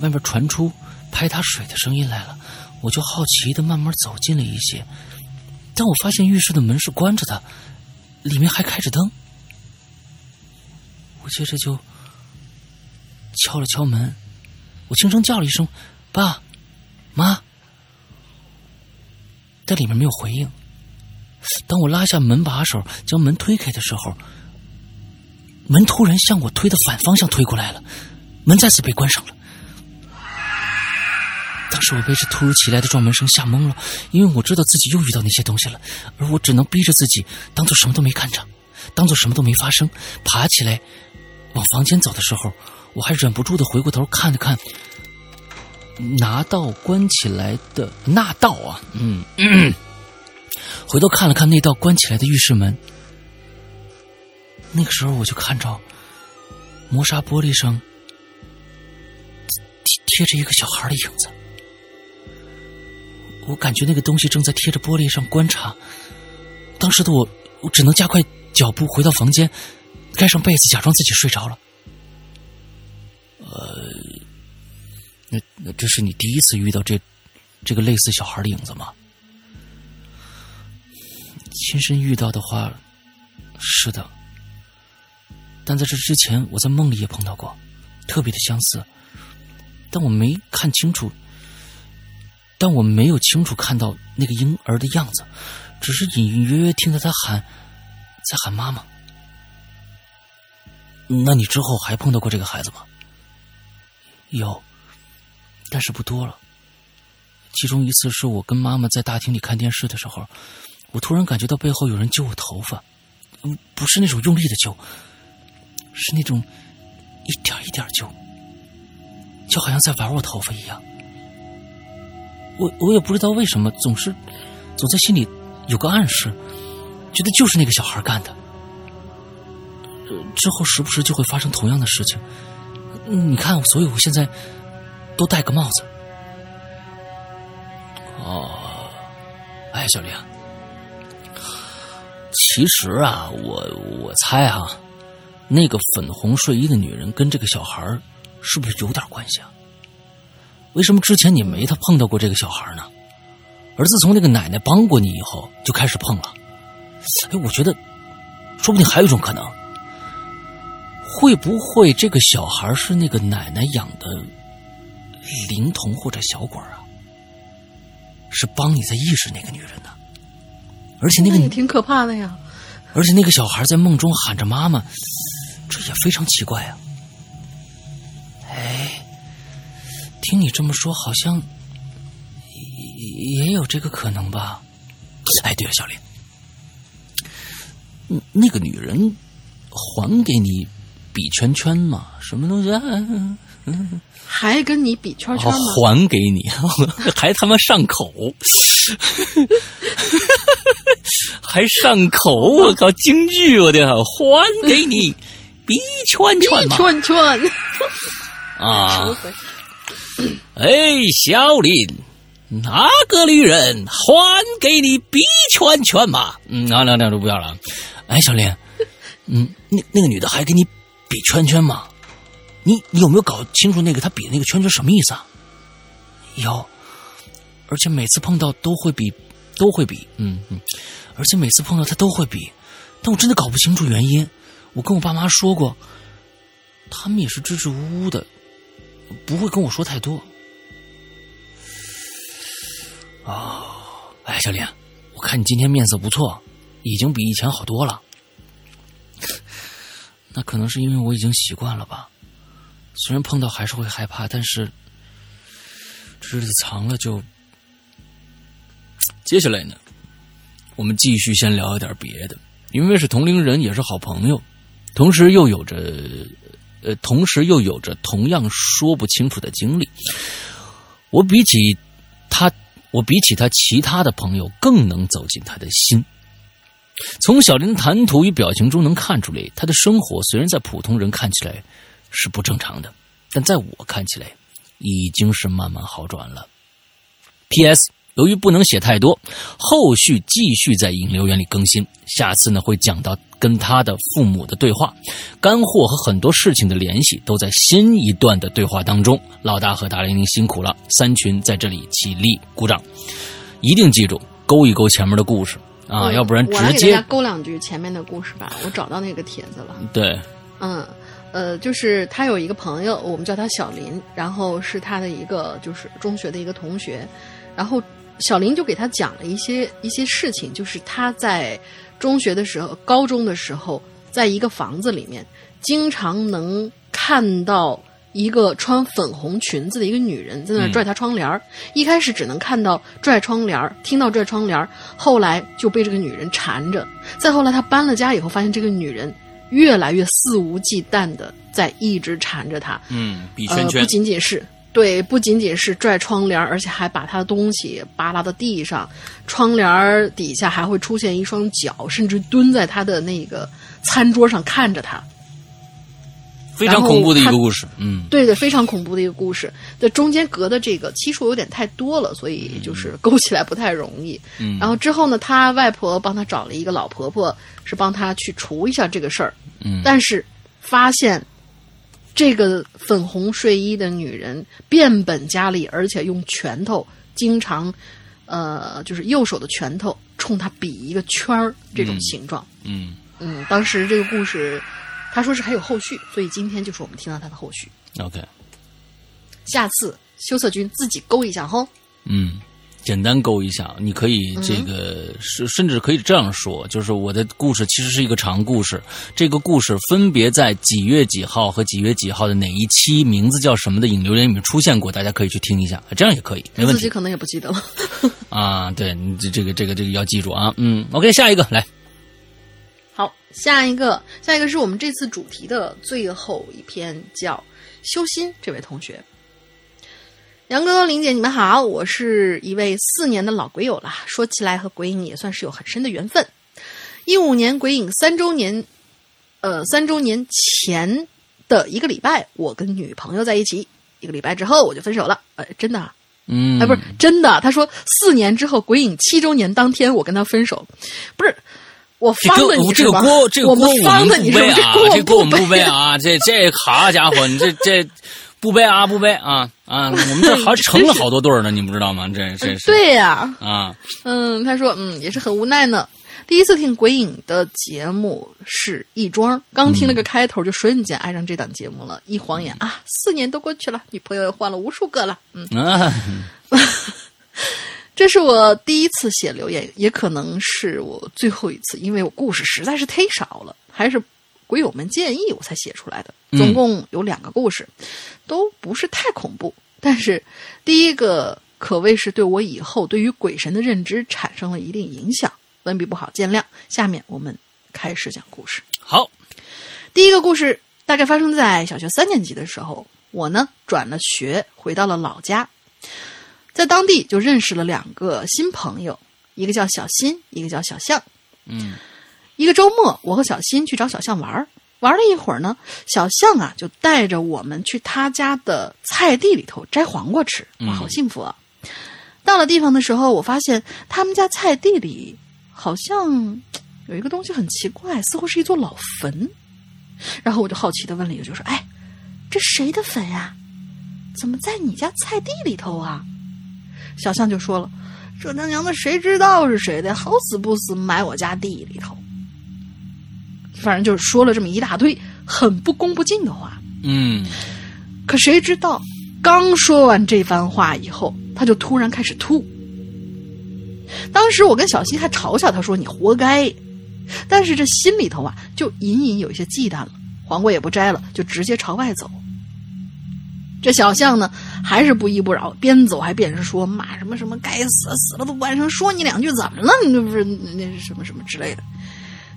外面传出拍打水的声音来了，我就好奇的慢慢走近了一些，但我发现浴室的门是关着的，里面还开着灯。我接着就敲了敲门，我轻声叫了一声“爸妈”，但里面没有回应。当我拉下门把手将门推开的时候。门突然向我推的反方向推过来了，门再次被关上了。当时我被这突如其来的撞门声吓懵了，因为我知道自己又遇到那些东西了，而我只能逼着自己当做什么都没看着，当做什么都没发生，爬起来往房间走的时候，我还忍不住的回过头看了看拿道关起来的那道啊，嗯，回头看了看那道关起来的浴室门。那个时候，我就看着磨砂玻璃上贴贴着一个小孩的影子。我感觉那个东西正在贴着玻璃上观察。当时的我，我只能加快脚步回到房间，盖上被子，假装自己睡着了。呃，那那这是你第一次遇到这这个类似小孩的影子吗？亲身遇到的话，是的。但在这之前，我在梦里也碰到过，特别的相似，但我没看清楚，但我没有清楚看到那个婴儿的样子，只是隐隐约约听到他喊，在喊妈妈。那你之后还碰到过这个孩子吗？有，但是不多了。其中一次是我跟妈妈在大厅里看电视的时候，我突然感觉到背后有人揪我头发，嗯，不是那种用力的揪。是那种一点一点揪，就好像在玩我头发一样。我我也不知道为什么，总是总在心里有个暗示，觉得就是那个小孩干的。之后时不时就会发生同样的事情。你看，所以我现在都戴个帽子。哦，哎，小林，其实啊，我我猜哈。那个粉红睡衣的女人跟这个小孩是不是有点关系啊？为什么之前你没他碰到过这个小孩呢？而自从那个奶奶帮过你以后，就开始碰了。哎，我觉得，说不定还有一种可能，会不会这个小孩是那个奶奶养的灵童或者小鬼啊？是帮你在意识那个女人呢？而且那个你挺可怕的呀。而且那个小孩在梦中喊着妈妈。这也非常奇怪啊！哎，听你这么说，好像也有这个可能吧？哎，对了，小林，那个女人还给你比圈圈吗？什么东西？还跟你比圈圈吗？还给你，还他妈上口，还上口！我靠，京剧！我的，还给你。比圈圈嘛，圈圈啊！哎，小林，哪个女人还给你比圈圈嘛？嗯，那那那就不要了。哎，小林，嗯，那那个女的还给你比圈圈吗？你你有没有搞清楚那个她比的那个圈圈什么意思啊？有，而且每次碰到都会比，都会比，嗯嗯，而且每次碰到她都会比，但我真的搞不清楚原因。我跟我爸妈说过，他们也是支支吾吾的，不会跟我说太多。啊，哎，小林，我看你今天面色不错，已经比以前好多了。那可能是因为我已经习惯了吧。虽然碰到还是会害怕，但是这日子长了就……接下来呢，我们继续先聊一点别的，因为是同龄人，也是好朋友，同时又有着……呃，同时又有着同样说不清楚的经历。我比起他，我比起他其他的朋友更能走进他的心。从小林的谈吐与表情中能看出来，他的生活虽然在普通人看起来是不正常的，但在我看起来已经是慢慢好转了。P.S. 由于不能写太多，后续继续在引流员里更新。下次呢会讲到跟他的父母的对话，干货和很多事情的联系都在新一段的对话当中。老大和大玲玲辛苦了，三群在这里起立鼓掌，一定记住勾一勾前面的故事。啊，要不然直接勾两句前面的故事吧。我找到那个帖子了。对，嗯，呃，就是他有一个朋友，我们叫他小林，然后是他的一个就是中学的一个同学，然后小林就给他讲了一些一些事情，就是他在中学的时候、高中的时候，在一个房子里面，经常能看到。一个穿粉红裙子的一个女人在那拽他窗帘一开始只能看到拽窗帘听到拽窗帘后来就被这个女人缠着。再后来他搬了家以后，发现这个女人越来越肆无忌惮的在一直缠着他。嗯，比圈圈不仅仅是对，不仅仅是拽窗帘而且还把他的东西扒拉到地上，窗帘底下还会出现一双脚，甚至蹲在他的那个餐桌上看着他。非常恐怖的一个故事，嗯，对对，非常恐怖的一个故事。这中间隔的这个期数有点太多了，所以就是 勾起来不太容易。嗯，然后之后呢，他外婆帮他找了一个老婆婆，是帮他去除一下这个事儿。嗯，但是发现这个粉红睡衣的女人变本加厉，而且用拳头经常，呃，就是右手的拳头冲他比一个圈儿这种形状。嗯嗯，当时这个故事。他说是还有后续，所以今天就是我们听到他的后续。OK，下次羞涩君自己勾一下哈。嗯，简单勾一下，你可以这个是甚至可以这样说，就是我的故事其实是一个长故事，这个故事分别在几月几号和几月几号的哪一期，名字叫什么的引流人里面出现过，大家可以去听一下，这样也可以，没问题。自己可能也不记得了。啊，对，你这这个这个这个要记住啊。嗯，OK，下一个来。好，下一个，下一个是我们这次主题的最后一篇，叫《修心》。这位同学，杨哥、林姐，你们好，我是一位四年的老鬼友了。说起来，和鬼影也算是有很深的缘分。一五年鬼影三周年，呃，三周年前的一个礼拜，我跟女朋友在一起。一个礼拜之后，我就分手了。呃，真的，嗯，哎，不是真的。他说，四年之后，鬼影七周年当天，我跟他分手，不是。我方的你这个锅，这个锅我们不背啊，这锅我们不背啊，这这好家伙，你这这不背啊，不背啊啊！我们这还成了好多对儿呢，你不知道吗？这这是对呀啊，嗯，他说嗯也是很无奈呢。第一次听鬼影的节目是亦庄，刚听了个开头就瞬间爱上这档节目了。一晃眼啊，四年都过去了，女朋友也换了无数个了，嗯。这是我第一次写留言，也可能是我最后一次，因为我故事实在是忒少了，还是鬼友们建议我才写出来的。总共有两个故事，都不是太恐怖，但是第一个可谓是对我以后对于鬼神的认知产生了一定影响。文笔不好，见谅。下面我们开始讲故事。好，第一个故事大概发生在小学三年级的时候，我呢转了学，回到了老家。在当地就认识了两个新朋友，一个叫小新，一个叫小象。嗯，一个周末，我和小新去找小象玩玩了一会儿呢，小象啊就带着我们去他家的菜地里头摘黄瓜吃，哇，好幸福啊！到了地方的时候，我发现他们家菜地里好像有一个东西很奇怪，似乎是一座老坟。然后我就好奇的问了一句，就说：“哎，这谁的坟呀？怎么在你家菜地里头啊？”小象就说了：“这他娘的谁知道是谁的？好死不死埋我家地里头。”反正就是说了这么一大堆很不恭不敬的话。嗯，可谁知道，刚说完这番话以后，他就突然开始吐。当时我跟小西还嘲笑他说：“你活该。”但是这心里头啊，就隐隐有一些忌惮了。黄瓜也不摘了，就直接朝外走。这小象呢，还是不依不饶，边走还边是说骂什么什么该死死了都晚上说你两句怎么了？你这不是那是什么什么之类的，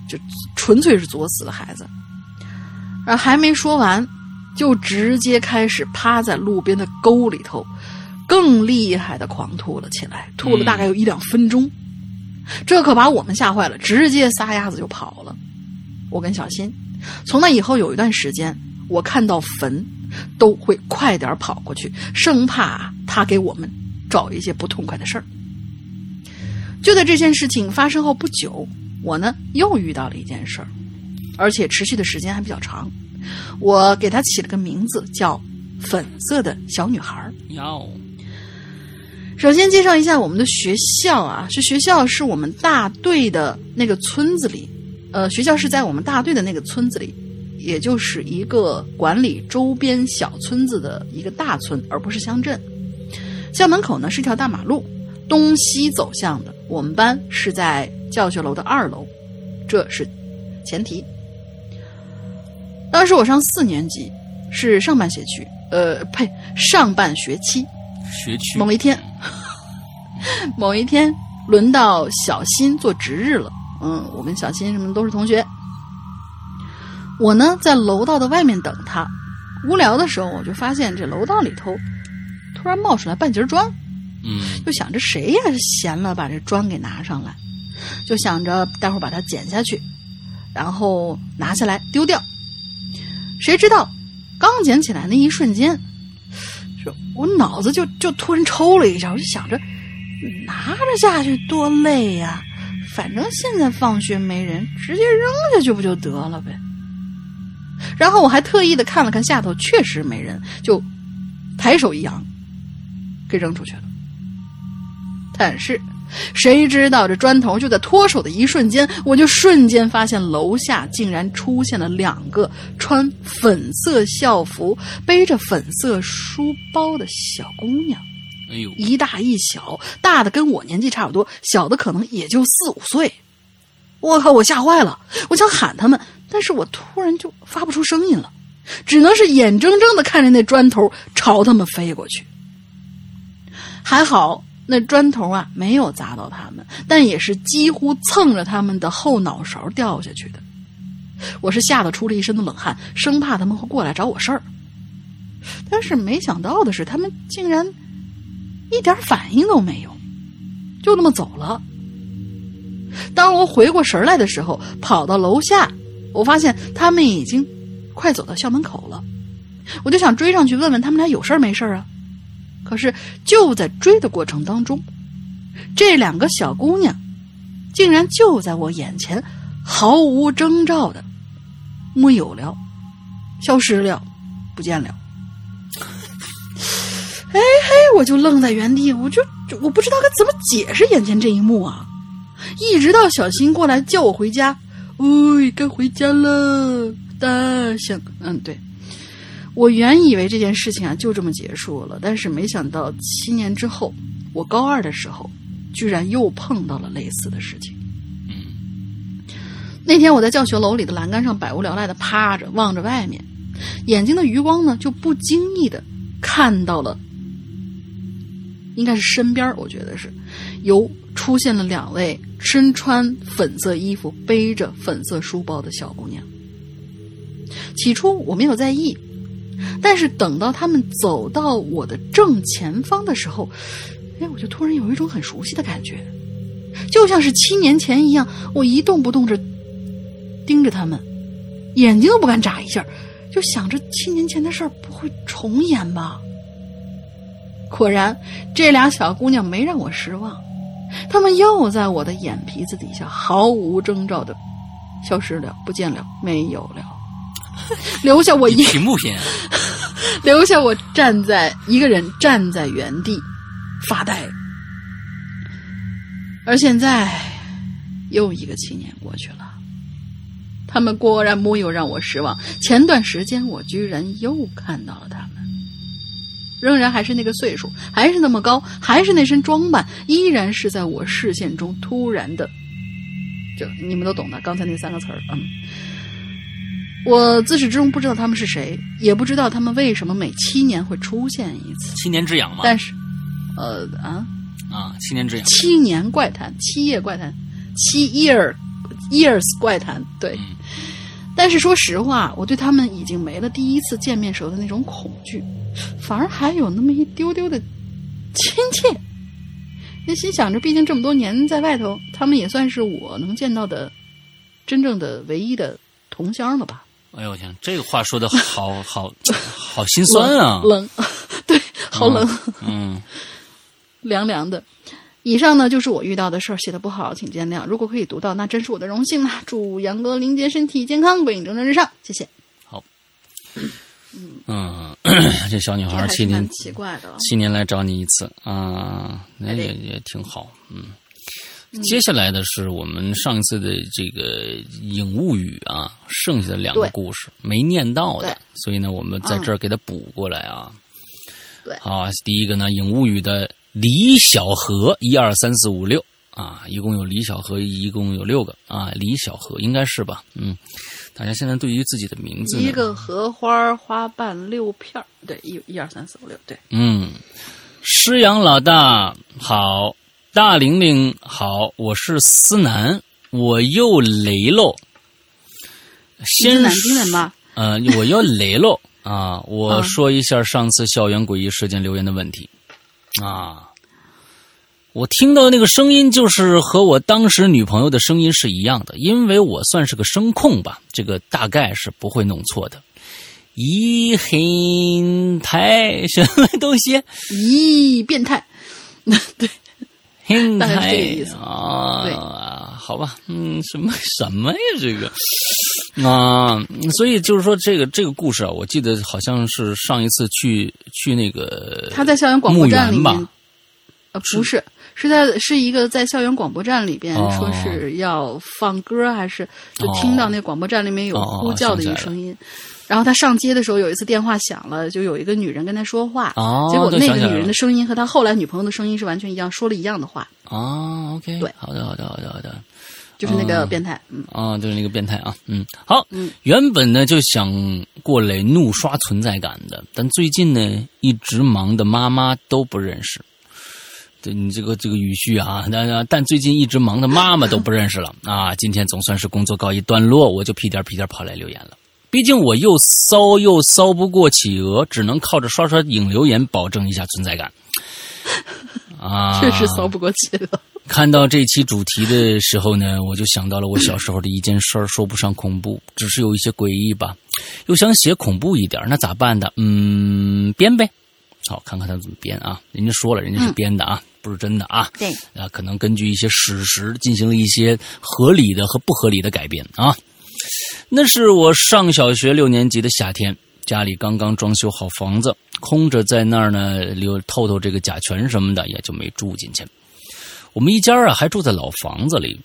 就纯粹是作死的孩子。而还没说完，就直接开始趴在路边的沟里头，更厉害的狂吐了起来，吐了大概有一两分钟。这可把我们吓坏了，直接撒丫子就跑了。我跟小新，从那以后有一段时间，我看到坟都会快点跑过去，生怕他给我们找一些不痛快的事儿。就在这件事情发生后不久，我呢又遇到了一件事儿，而且持续的时间还比较长。我给她起了个名字，叫“粉色的小女孩”。哟。首先介绍一下我们的学校啊，是学校是我们大队的那个村子里，呃，学校是在我们大队的那个村子里，也就是一个管理周边小村子的一个大村，而不是乡镇。校门口呢是一条大马路，东西走向的。我们班是在教学楼的二楼，这是前提。当时我上四年级，是上半学期，呃，呸，上半学期。学区某一天，某一天轮到小新做值日了。嗯，我跟小新什么都是同学。我呢在楼道的外面等他。无聊的时候，我就发现这楼道里头突然冒出来半截砖。嗯，就想着谁呀闲了把这砖给拿上来，就想着待会儿把它剪下去，然后拿下来丢掉。谁知道刚捡起来那一瞬间。就我脑子就就突然抽了一下，我就想着拿着下去多累呀，反正现在放学没人，直接扔下去不就得了呗。然后我还特意的看了看下头，确实没人，就抬手一扬，给扔出去了。但是。谁知道这砖头就在脱手的一瞬间，我就瞬间发现楼下竟然出现了两个穿粉色校服、背着粉色书包的小姑娘。哎呦，一大一小，大的跟我年纪差不多，小的可能也就四五岁。我靠！我吓坏了，我想喊他们，但是我突然就发不出声音了，只能是眼睁睁的看着那砖头朝他们飞过去。还好。那砖头啊，没有砸到他们，但也是几乎蹭着他们的后脑勺掉下去的。我是吓得出了一身的冷汗，生怕他们会过来找我事儿。但是没想到的是，他们竟然一点反应都没有，就那么走了。当我回过神来的时候，跑到楼下，我发现他们已经快走到校门口了。我就想追上去问问他们俩有事儿没事儿啊。可是就在追的过程当中，这两个小姑娘竟然就在我眼前，毫无征兆的没有了，消失了，不见了。哎嘿，我就愣在原地，我就我不知道该怎么解释眼前这一幕啊！一直到小新过来叫我回家，哎，该回家了，大象，嗯，对。我原以为这件事情啊就这么结束了，但是没想到七年之后，我高二的时候，居然又碰到了类似的事情。那天我在教学楼里的栏杆上百无聊赖的趴着，望着外面，眼睛的余光呢就不经意的看到了，应该是身边，我觉得是，有出现了两位身穿粉色衣服、背着粉色书包的小姑娘。起初我没有在意。但是等到他们走到我的正前方的时候，哎，我就突然有一种很熟悉的感觉，就像是七年前一样，我一动不动着盯着他们，眼睛都不敢眨一下，就想着七年前的事儿不会重演吧。果然，这俩小姑娘没让我失望，她们又在我的眼皮子底下毫无征兆的消失了，不见了，没有了。留下我一屏幕片，留下我站在一个人站在原地发呆，而现在，又一个七年过去了，他们果然没有让我失望。前段时间，我居然又看到了他们，仍然还是那个岁数，还是那么高，还是那身装扮，依然是在我视线中突然的，就你们都懂的，刚才那三个词儿，嗯。我自始至终不知道他们是谁，也不知道他们为什么每七年会出现一次。七年之痒吗。但是，呃啊啊，七年之痒。七年怪谈，七夜怪谈，七 year years 怪谈。对。但是说实话，我对他们已经没了第一次见面时候的那种恐惧，反而还有那么一丢丢的亲切。那心想着，毕竟这么多年在外头，他们也算是我能见到的真正的唯一的同乡了吧。哎呦我天，这个话说的好 好好心酸啊！冷，对，好冷，嗯，凉凉的。以上呢就是我遇到的事儿，写的不好，请见谅。如果可以读到，那真是我的荣幸了。祝杨哥林杰身体健康，鬼影蒸蒸日上，谢谢。好，嗯，这小女孩七年奇怪的，七年来找你一次啊，那也也挺好，嗯。接下来的是我们上一次的这个《影物语》啊，剩下的两个故事没念到的，所以呢，我们在这儿给它补过来啊。对，好，第一个呢，《影物语》的李小河，一二三四五六啊，一共有李小河，一共有六个啊，李小河应该是吧？嗯，大家现在对于自己的名字，一个荷花花瓣六片对，一一二三四五六，对，嗯，师阳老大好。大玲玲好，我是思南，我又雷喽。先南京人吗？呃，我又雷喽啊！我说一下上次校园诡异事件留言的问题啊。我听到那个声音，就是和我当时女朋友的声音是一样的，因为我算是个声控吧，这个大概是不会弄错的。咦，很态什么东西？咦，变态？对。大概这个意思。啊，好吧，嗯，什么什么呀？这个？啊，所以就是说，这个这个故事啊，我记得好像是上一次去去那个他在校园广播站里面，呃，不是，是在是一个在校园广播站里边说是要放歌，还是就听到那广播站里面有呼叫的一个声音。然后他上街的时候，有一次电话响了，就有一个女人跟他说话。哦，结果那个女人的声音和他后来女朋友的声音是完全一样，说了一样的话。哦，OK，对，好的，好的，好的，好的，就是那个变态，嗯，啊，就是那个变态啊，嗯，好，嗯，原本呢就想过来怒刷存在感的，但最近呢一直忙的妈妈都不认识。对你这个这个语序啊，但但最近一直忙的妈妈都不认识了啊。今天总算是工作告一段落，我就屁颠屁颠跑来留言了。毕竟我又骚又骚不过企鹅，只能靠着刷刷影留言保证一下存在感。啊，确实骚不过企鹅。看到这期主题的时候呢，我就想到了我小时候的一件事儿，说不上恐怖，只是有一些诡异吧。又想写恐怖一点，那咋办呢？嗯，编呗。好，看看他怎么编啊？人家说了，人家是编的啊，不是真的啊。对啊，可能根据一些史实进行了一些合理的和不合理的改编啊。那是我上小学六年级的夏天，家里刚刚装修好房子，空着在那儿呢，留透透这个甲醛什么的，也就没住进去。我们一家啊，还住在老房子里。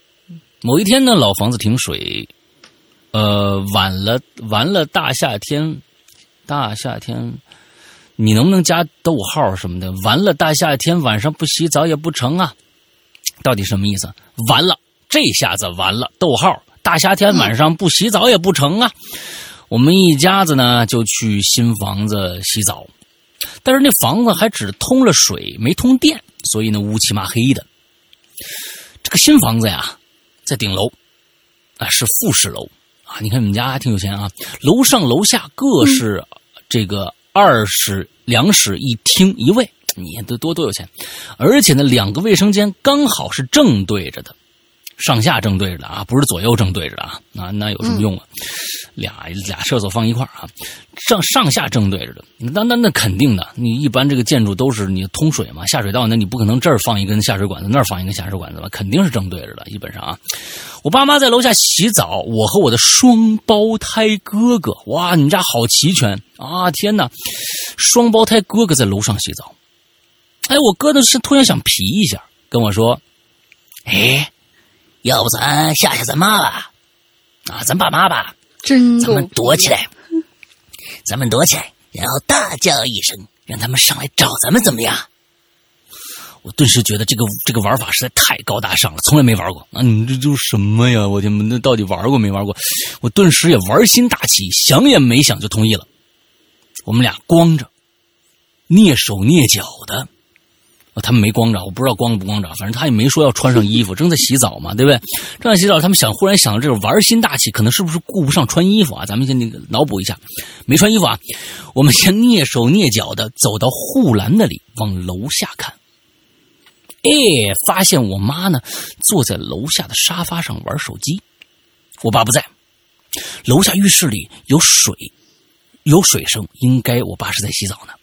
某一天呢，老房子停水，呃，晚了，完了，大夏天，大夏天，你能不能加逗号什么的？完了，大夏天晚上不洗澡也不成啊？到底什么意思？完了，这下子完了，逗号。大夏天晚上不洗澡也不成啊！我们一家子呢就去新房子洗澡，但是那房子还只通了水没通电，所以呢乌漆嘛黑的。这个新房子呀，在顶楼，啊是复式楼啊！你看你们家还挺有钱啊，楼上楼下各是这个二室两室一厅一卫，你看都多多有钱，而且呢两个卫生间刚好是正对着的。上下正对着的啊，不是左右正对着的啊，那那有什么用啊？俩俩厕所放一块啊，上上下正对着的，那那那肯定的。你一般这个建筑都是你通水嘛，下水道，那你不可能这儿放一根下水管子，那儿放一根下水管子吧？肯定是正对着的，基本上啊。我爸妈在楼下洗澡，我和我的双胞胎哥哥，哇，你们家好齐全啊！天哪，双胞胎哥哥在楼上洗澡。哎，我哥呢是突然想皮一下，跟我说。哎，要不咱吓吓咱妈吧？啊，咱爸妈吧，真咱们躲起来，咱们躲起来，然后大叫一声，让他们上来找咱们，怎么样？我顿时觉得这个这个玩法实在太高大上了，从来没玩过啊！你这都什么呀？我天，那到底玩过没玩过？我顿时也玩心大起，想也没想就同意了。我们俩光着，蹑手蹑脚的。他们没光着，我不知道光不光着，反正他也没说要穿上衣服，正在洗澡嘛，对不对？正在洗澡，他们想，忽然想到这种玩心大起，可能是不是顾不上穿衣服啊？咱们先那个脑补一下，没穿衣服啊，我们先蹑手蹑脚的走到护栏那里，往楼下看。哎，发现我妈呢，坐在楼下的沙发上玩手机，我爸不在。楼下浴室里有水，有水声，应该我爸是在洗澡呢。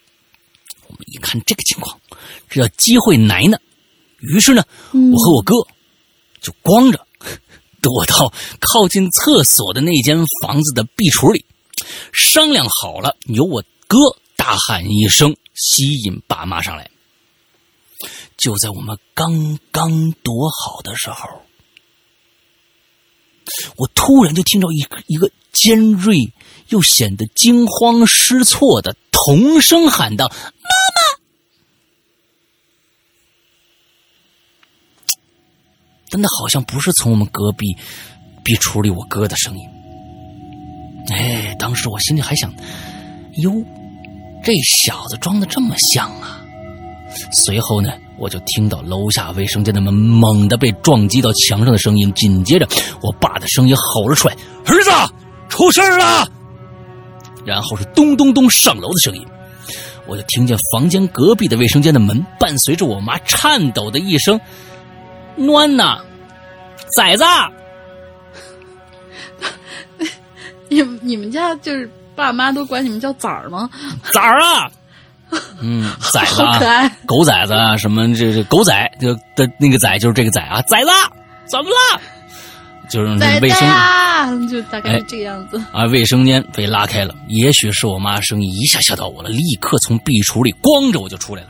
我们一看这个情况，这叫机会来呢。于是呢，我和我哥就光着 躲到靠近厕所的那间房子的壁橱里，商量好了，由我哥大喊一声，吸引爸妈上来。就在我们刚刚躲好的时候，我突然就听到一一个尖锐又显得惊慌失措的童声喊道：“妈妈！”但那好像不是从我们隔壁壁橱里我哥的声音。哎，当时我心里还想：“哟，这小子装的这么像啊！”随后呢？我就听到楼下卫生间的门猛地被撞击到墙上的声音，紧接着我爸的声音吼了出来：“儿子，出事了！”然后是咚咚咚上楼的声音，我就听见房间隔壁的卫生间的门伴随着我妈颤抖的一声：“暖呐，崽子！” 你你们家就是爸妈都管你们叫崽儿吗？崽儿啊！嗯，崽子啊，狗崽子啊，什么这这狗崽就的那个崽就是这个崽啊，崽子怎么了？就是卫生啊，就大概是这个样子啊。卫生间被拉开了，也许是我妈声音一下吓到我了，立刻从壁橱里光着我就出来了，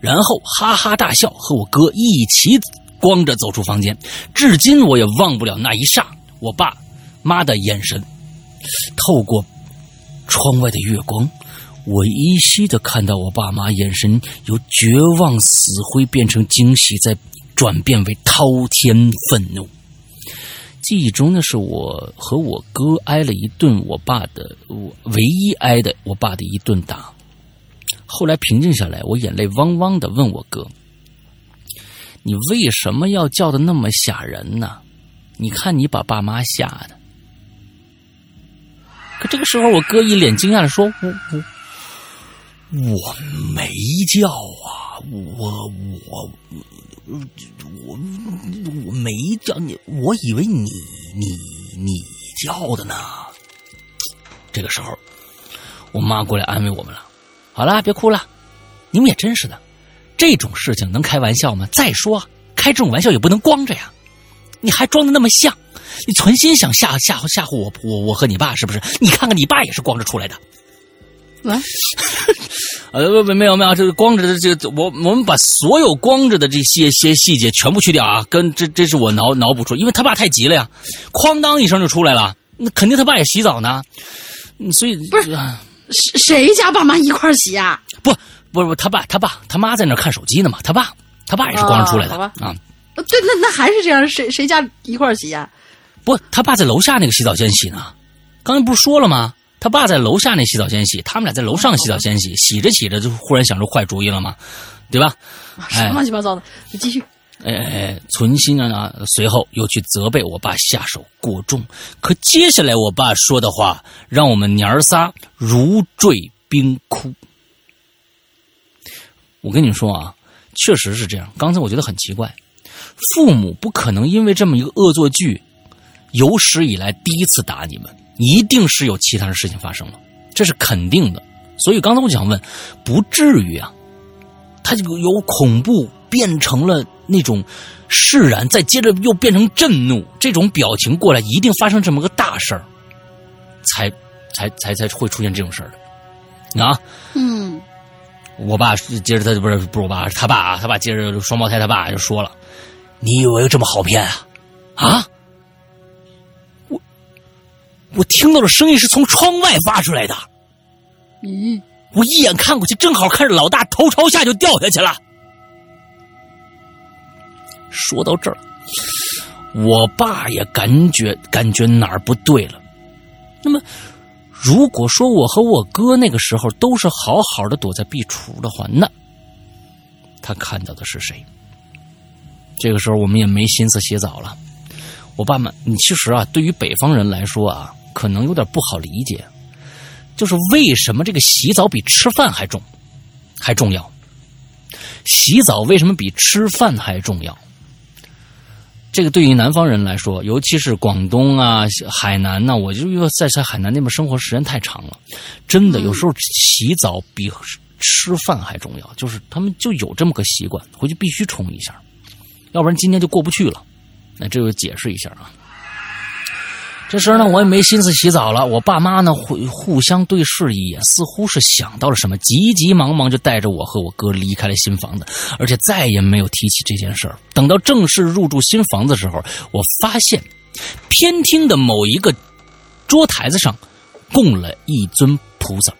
然后哈哈大笑，和我哥一起光着走出房间。至今我也忘不了那一霎，我爸妈的眼神，透过窗外的月光。我依稀的看到我爸妈眼神由绝望死灰变成惊喜，再转变为滔天愤怒。记忆中的是我和我哥挨了一顿我爸的，我唯一挨的我爸的一顿打。后来平静下来，我眼泪汪汪的问我哥：“你为什么要叫的那么吓人呢？你看你把爸妈吓的。”可这个时候，我哥一脸惊讶的说：“我我。”我没叫啊，我我我我没叫你，我以为你你你叫的呢。这个时候，我妈过来安慰我们了。好了，别哭了，你们也真是的，这种事情能开玩笑吗？再说，开这种玩笑也不能光着呀，你还装的那么像，你存心想吓吓吓唬我我我和你爸是不是？你看看你爸也是光着出来的。喂，呃，没没有没有，这个光着的这个，我我们把所有光着的这些些细节全部去掉啊，跟这这是我脑脑补出，因为他爸太急了呀，哐当一声就出来了，那肯定他爸也洗澡呢，所以不是谁谁家爸妈一块洗啊？不不不，他爸他爸他妈在那看手机呢嘛，他爸他爸也是光着出来的啊。对，那那还是这样，谁谁家一块洗呀？不，他爸在楼下那个洗澡间洗呢，刚才不是说了吗？他爸在楼下那洗澡间洗，他们俩在楼上洗澡间洗，洗着洗着就忽然想出坏主意了嘛，对吧？什么乱七八糟的，你继续。哎哎，存心啊，随后又去责备我爸下手过重。可接下来我爸说的话，让我们娘儿仨如坠冰窟。我跟你说啊，确实是这样。刚才我觉得很奇怪，父母不可能因为这么一个恶作剧，有史以来第一次打你们。一定是有其他的事情发生了，这是肯定的。所以刚才我想问，不至于啊？他就由恐怖变成了那种释然，再接着又变成震怒，这种表情过来，一定发生这么个大事儿，才才才才会出现这种事儿的啊。嗯，我爸接着他不是不是我爸，他爸啊，他爸接着双胞胎他爸就说了：“你以为这么好骗啊？啊？我我听到的声音是从窗外发出来的。嗯？我一眼看过去，正好看着老大头朝下就掉下去了。说到这儿，我爸也感觉感觉哪儿不对了。那么，如果说我和我哥那个时候都是好好的躲在壁橱的话，那他看到的是谁？这个时候我们也没心思洗澡了。我爸妈，你其实啊，对于北方人来说啊，可能有点不好理解，就是为什么这个洗澡比吃饭还重，还重要？洗澡为什么比吃饭还重要？这个对于南方人来说，尤其是广东啊、海南呐，我就因为在在海南那边生活时间太长了，真的有时候洗澡比吃饭还重要。就是他们就有这么个习惯，回去必须冲一下，要不然今天就过不去了。那这就解释一下啊。这时候呢，我也没心思洗澡了。我爸妈呢，互互相对视一眼，似乎是想到了什么，急急忙忙就带着我和我哥离开了新房子，而且再也没有提起这件事儿。等到正式入住新房子的时候，我发现偏厅的某一个桌台子上供了一尊菩萨。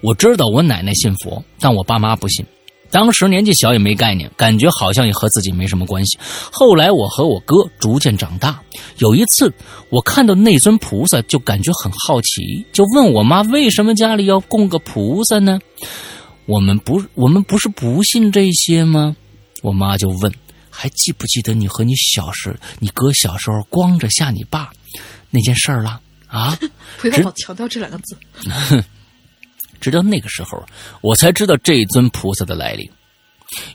我知道我奶奶信佛，但我爸妈不信。当时年纪小也没概念，感觉好像也和自己没什么关系。后来我和我哥逐渐长大，有一次我看到那尊菩萨，就感觉很好奇，就问我妈为什么家里要供个菩萨呢？我们不，我们不是不信这些吗？我妈就问，还记不记得你和你小时，你哥小时候光着吓你爸那件事儿了？啊？不要老强调这两个字。直到那个时候，我才知道这尊菩萨的来历。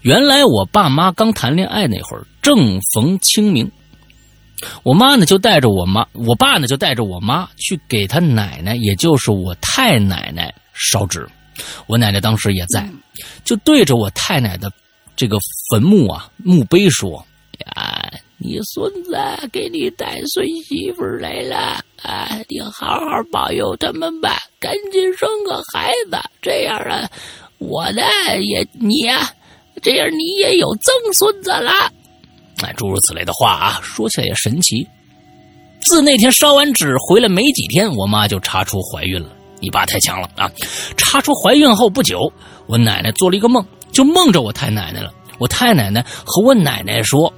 原来我爸妈刚谈恋爱那会儿，正逢清明，我妈呢就带着我妈，我爸呢就带着我妈去给他奶奶，也就是我太奶奶烧纸。我奶奶当时也在，就对着我太奶的这个坟墓啊墓碑说：“呀。”你孙子给你带孙媳妇来了啊！你好好保佑他们吧，赶紧生个孩子，这样啊，我呢也你呀，这样你也有曾孙子了。哎，诸如此类的话啊，说起来也神奇。自那天烧完纸回来没几天，我妈就查出怀孕了。你爸太强了啊！查出怀孕后不久，我奶奶做了一个梦，就梦着我太奶奶了。我太奶奶和我奶奶说。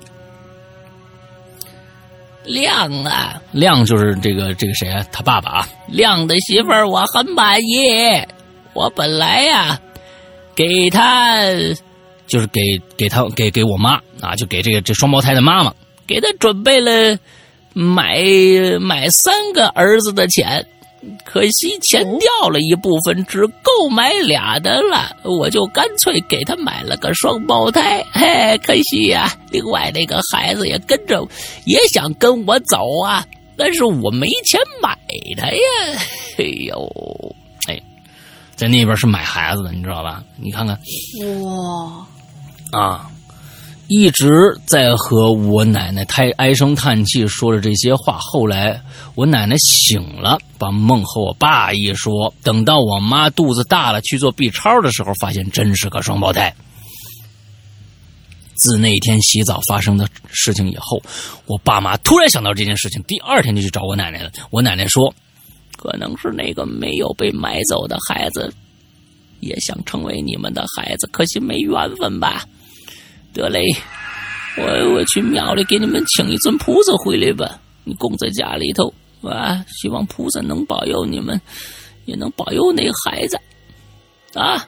亮啊，亮就是这个这个谁啊？他爸爸啊，亮的媳妇儿我很满意。我本来呀，给他就是给给他给给我妈啊，就给这个这双胞胎的妈妈，给他准备了买买三个儿子的钱。可惜钱掉了一部分，只够买俩的了，我就干脆给他买了个双胞胎。嘿，可惜呀，另外那个孩子也跟着，也想跟我走啊，但是我没钱买他呀。哎呦，哎，在那边是买孩子的，你知道吧？你看看，哇，啊。一直在和我奶奶太唉声叹气，说着这些话。后来我奶奶醒了，把梦和我爸一说。等到我妈肚子大了去做 B 超的时候，发现真是个双胞胎。自那天洗澡发生的事情以后，我爸妈突然想到这件事情，第二天就去找我奶奶了。我奶奶说：“可能是那个没有被买走的孩子，也想成为你们的孩子，可惜没缘分吧。”得嘞，我我去庙里给你们请一尊菩萨回来吧，你供在家里头啊，希望菩萨能保佑你们，也能保佑那孩子啊。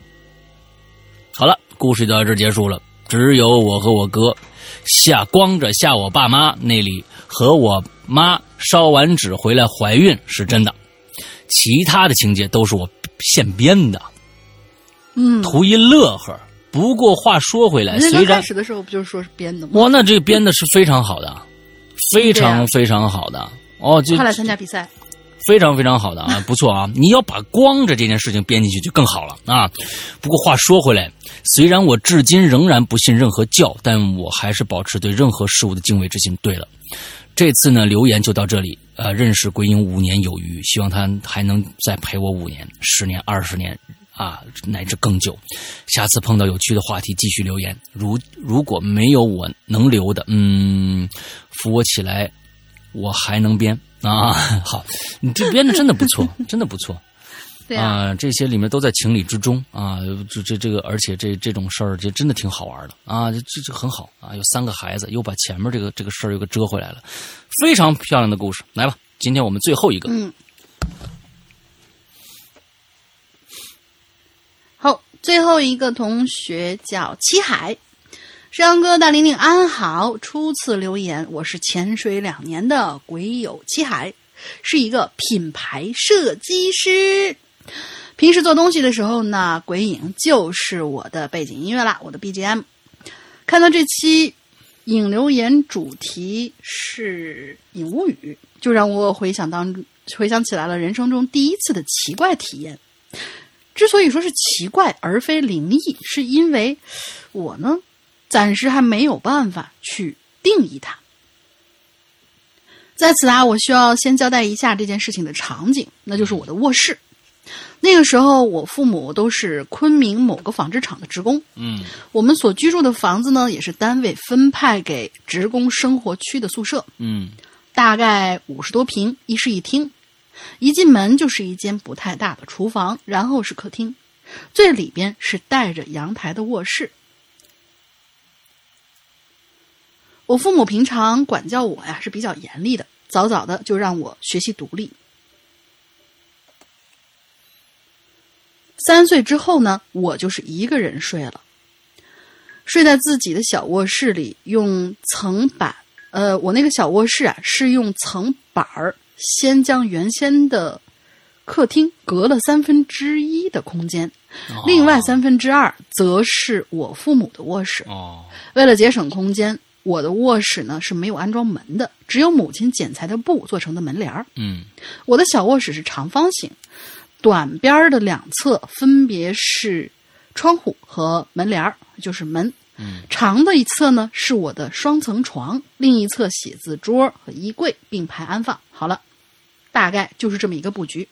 好了，故事就到这结束了。只有我和我哥下光着下我爸妈那里和我妈烧完纸回来怀孕是真的，其他的情节都是我现编的，嗯，图一乐呵。不过话说回来，虽然开始的时候不就是说是编的吗？哇，那这编的是非常好的，非常非常好的哦，就他来参加比赛，非常非常好的啊，不错啊！你要把光着这件事情编进去就更好了啊。不过话说回来，虽然我至今仍然不信任何教，但我还是保持对任何事物的敬畏之心。对了，这次呢留言就到这里，呃，认识鬼影五年有余，希望他还能再陪我五年、十年、二十年。啊，乃至更久。下次碰到有趣的话题，继续留言。如如果没有我能留的，嗯，扶我起来，我还能编啊。好，你这编的真的不错，真的不错。啊，这些里面都在情理之中啊，这这这个，而且这这种事儿，这真的挺好玩的啊，这这很好啊，有三个孩子，又把前面这个这个事儿又给遮回来了，非常漂亮的故事，来吧，今天我们最后一个，嗯，好，最后一个同学叫七海，山哥大玲玲安好，初次留言，我是潜水两年的鬼友七海，是一个品牌设计师。平时做东西的时候呢，鬼影就是我的背景音乐啦，我的 BGM。看到这期影留言主题是影物语，就让我回想当回想起来了人生中第一次的奇怪体验。之所以说是奇怪而非灵异，是因为我呢暂时还没有办法去定义它。在此啊，我需要先交代一下这件事情的场景，那就是我的卧室。那个时候，我父母都是昆明某个纺织厂的职工。嗯，我们所居住的房子呢，也是单位分派给职工生活区的宿舍。嗯，大概五十多平，一室一厅。一进门就是一间不太大的厨房，然后是客厅，最里边是带着阳台的卧室。我父母平常管教我呀是比较严厉的，早早的就让我学习独立。三岁之后呢，我就是一个人睡了，睡在自己的小卧室里，用层板，呃，我那个小卧室啊是用层板儿先将原先的客厅隔了三分之一的空间，另外三分之二则是我父母的卧室。哦，为了节省空间，我的卧室呢是没有安装门的，只有母亲剪裁的布做成的门帘儿。嗯，我的小卧室是长方形。短边的两侧分别是窗户和门帘儿，就是门。嗯，长的一侧呢是我的双层床，另一侧写字桌和衣柜并排安放。好了，大概就是这么一个布局。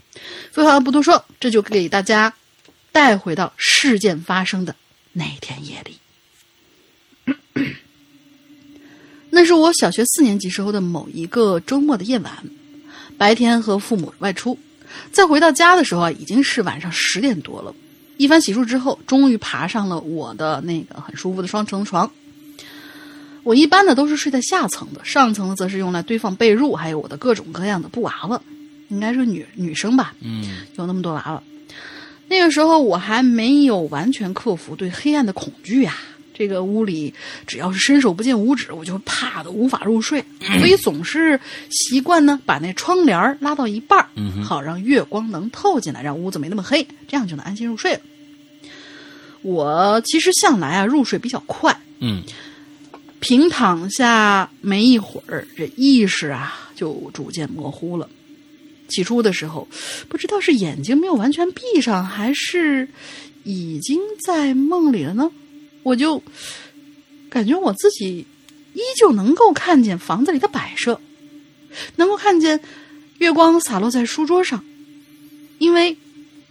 废话不多说，这就给大家带回到事件发生的那天夜里。那是我小学四年级时候的某一个周末的夜晚，白天和父母外出。再回到家的时候啊，已经是晚上十点多了。一番洗漱之后，终于爬上了我的那个很舒服的双层床。我一般呢都是睡在下层的，上层则是用来堆放被褥，还有我的各种各样的布娃娃，应该是女女生吧？嗯，有那么多娃娃。那个时候我还没有完全克服对黑暗的恐惧呀。这个屋里只要是伸手不见五指，我就怕的无法入睡，所以总是习惯呢把那窗帘拉到一半好让月光能透进来，让屋子没那么黑，这样就能安心入睡了。我其实向来啊入睡比较快，嗯，平躺下没一会儿，这意识啊就逐渐模糊了。起初的时候，不知道是眼睛没有完全闭上，还是已经在梦里了呢。我就感觉我自己依旧能够看见房子里的摆设，能够看见月光洒落在书桌上，因为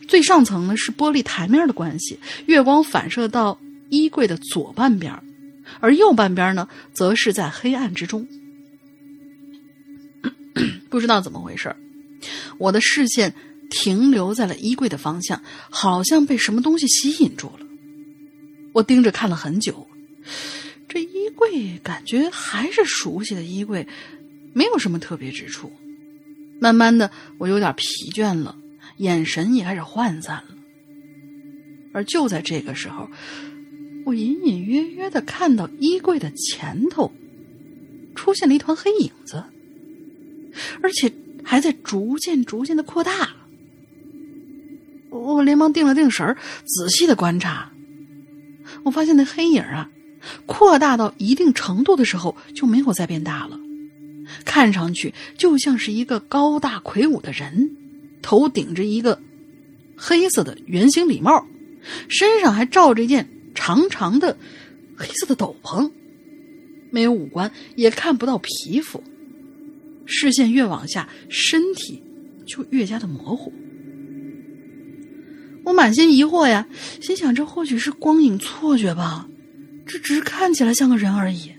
最上层呢是玻璃台面的关系，月光反射到衣柜的左半边而右半边呢则是在黑暗之中。不知道怎么回事我的视线停留在了衣柜的方向，好像被什么东西吸引住了。我盯着看了很久，这衣柜感觉还是熟悉的衣柜，没有什么特别之处。慢慢的，我有点疲倦了，眼神也开始涣散了。而就在这个时候，我隐隐约约的看到衣柜的前头出现了一团黑影子，而且还在逐渐、逐渐的扩大。我连忙定了定神仔细的观察。我发现那黑影啊，扩大到一定程度的时候就没有再变大了，看上去就像是一个高大魁梧的人，头顶着一个黑色的圆形礼帽，身上还罩着一件长长的黑色的斗篷，没有五官，也看不到皮肤，视线越往下，身体就越加的模糊。我满心疑惑呀，心想这或许是光影错觉吧，这只是看起来像个人而已。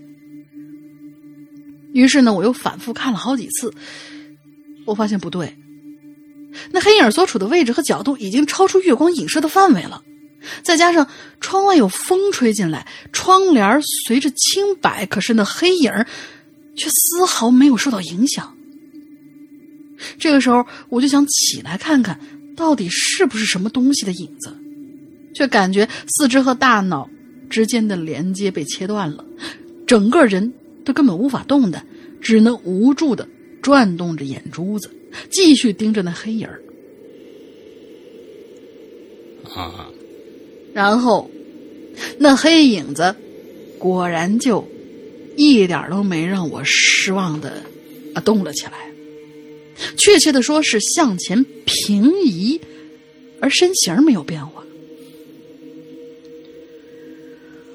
于是呢，我又反复看了好几次，我发现不对，那黑影所处的位置和角度已经超出月光影射的范围了。再加上窗外有风吹进来，窗帘随着轻摆，可是那黑影却丝毫没有受到影响。这个时候，我就想起来看看，到底是不是什么东西的影子，却感觉四肢和大脑之间的连接被切断了，整个人都根本无法动弹，只能无助的转动着眼珠子，继续盯着那黑影儿。啊，然后，那黑影子果然就一点都没让我失望的啊动了起来。确切的说是向前平移，而身形没有变化。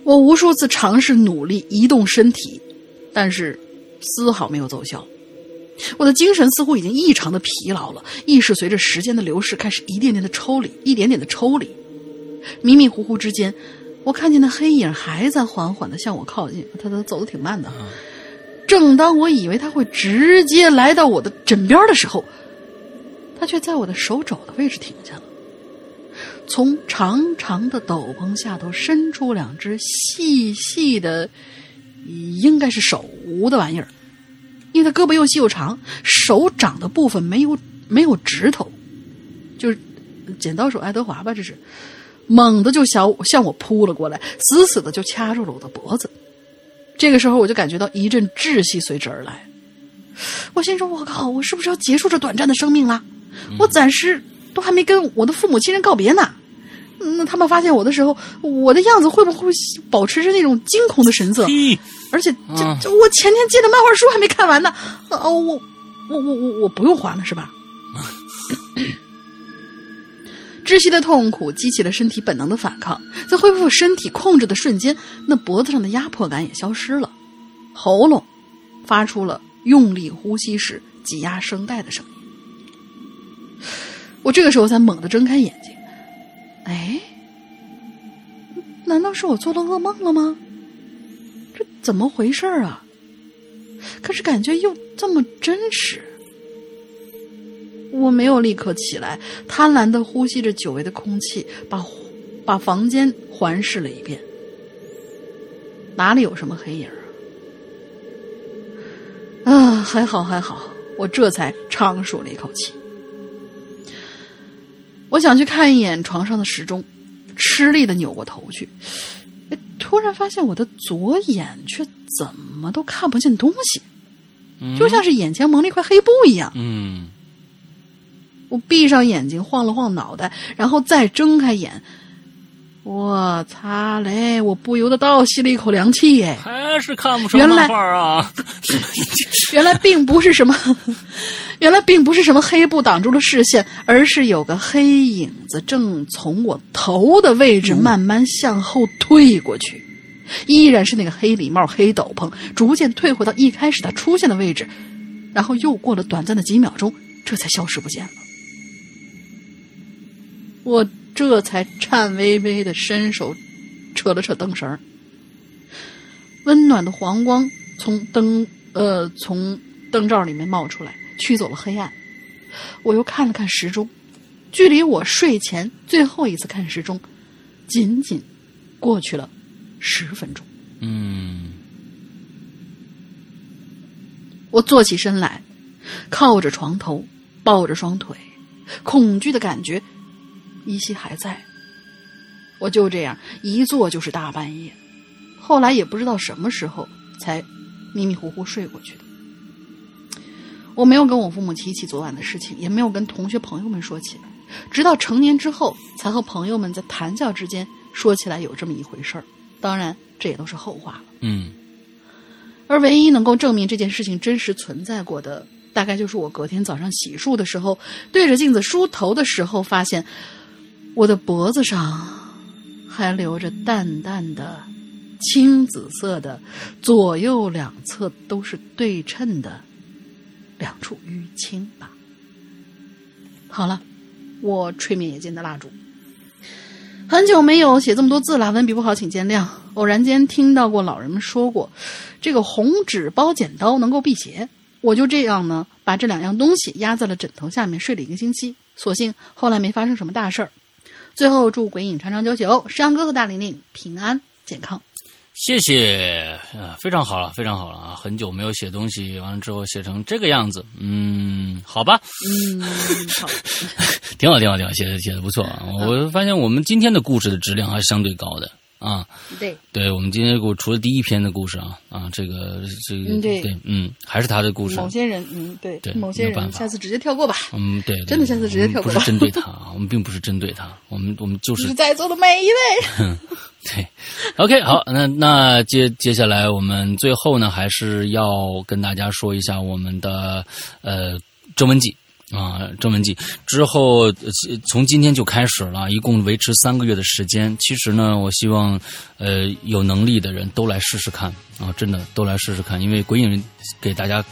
我无数次尝试努力移动身体，但是丝毫没有奏效。我的精神似乎已经异常的疲劳了，意识随着时间的流逝开始一点点的抽离，一点点的抽离。迷迷糊糊之间，我看见那黑影还在缓缓的向我靠近，他他走的挺慢的。正当我以为他会直接来到我的枕边的时候，他却在我的手肘的位置停下了。从长长的斗篷下头伸出两只细细的，应该是手无的玩意儿，因为他胳膊又细又长，手掌的部分没有没有指头，就是剪刀手爱德华吧，这是。猛地就向向我扑了过来，死死的就掐住了我的脖子。这个时候，我就感觉到一阵窒息随之而来。我心说：“我靠，我是不是要结束这短暂的生命了？我暂时都还没跟我的父母亲人告别呢。那他们发现我的时候，我的样子会不会保持着那种惊恐的神色？而且，这这我前天借的漫画书还没看完呢。哦，我我我我我不用还了是吧？”窒息的痛苦激起了身体本能的反抗，在恢复身体控制的瞬间，那脖子上的压迫感也消失了，喉咙发出了用力呼吸时挤压声带的声音。我这个时候才猛地睁开眼睛，哎，难道是我做了噩梦了吗？这怎么回事啊？可是感觉又这么真实。我没有立刻起来，贪婪的呼吸着久违的空气，把 把房间环视了一遍，哪里有什么黑影啊？啊，还好还好，我这才长舒了一口气。我想去看一眼床上的时钟，吃力的扭过头去，突然发现我的左眼却怎么都看不见东西，就像是眼前蒙了一块黑布一样。嗯。我闭上眼睛，晃了晃脑袋，然后再睁开眼。我擦嘞！我不由得倒吸了一口凉气。哎，还是看不上漫画啊！原来并不是什么，原来并不是什么黑布挡住了视线，而是有个黑影子正从我头的位置慢慢向后退过去。依然是那个黑礼帽、黑斗篷，逐渐退回到一开始它出现的位置，然后又过了短暂的几秒钟，这才消失不见了。我这才颤巍巍的伸手扯了扯灯绳温暖的黄光从灯呃从灯罩里面冒出来，驱走了黑暗。我又看了看时钟，距离我睡前最后一次看时钟，仅仅过去了十分钟。嗯，我坐起身来，靠着床头，抱着双腿，恐惧的感觉。依稀还在，我就这样一坐就是大半夜，后来也不知道什么时候才迷迷糊糊睡过去的。我没有跟我父母提起昨晚的事情，也没有跟同学朋友们说起，直到成年之后才和朋友们在谈笑之间说起来有这么一回事儿。当然，这也都是后话了。嗯，而唯一能够证明这件事情真实存在过的，大概就是我隔天早上洗漱的时候，对着镜子梳头的时候发现。我的脖子上还留着淡淡的青紫色的，左右两侧都是对称的两处淤青吧。好了，我吹灭眼间的蜡烛，很久没有写这么多字了，文笔不好，请见谅。偶然间听到过老人们说过，这个红纸包剪刀能够辟邪，我就这样呢，把这两样东西压在了枕头下面睡了一个星期。所幸后来没发生什么大事儿。最后祝鬼影长长久久，山哥和大玲玲平安健康。谢谢，呃，非常好了，非常好了啊！很久没有写东西，完了之后写成这个样子，嗯，好吧，嗯，好，挺好，挺好，挺好，写的写的不错啊。我发现我们今天的故事的质量还是相对高的啊。对，对我们今天故除了第一篇的故事啊啊，这个这个对，嗯，还是他的故事。某些人，嗯，对，对，某些人，下次直接跳过吧。嗯，对，真的下次直接跳过。不是针对他啊，我们并不是针对他，我们我们就是在座的每一位。对，OK，好，那那接接下来我们最后呢，还是要跟大家说一下我们的呃征文季啊，征文季之后从今天就开始了，一共维持三个月的时间。其实呢，我希望呃有能力的人都来试试看啊，真的都来试试看，因为鬼影人给大家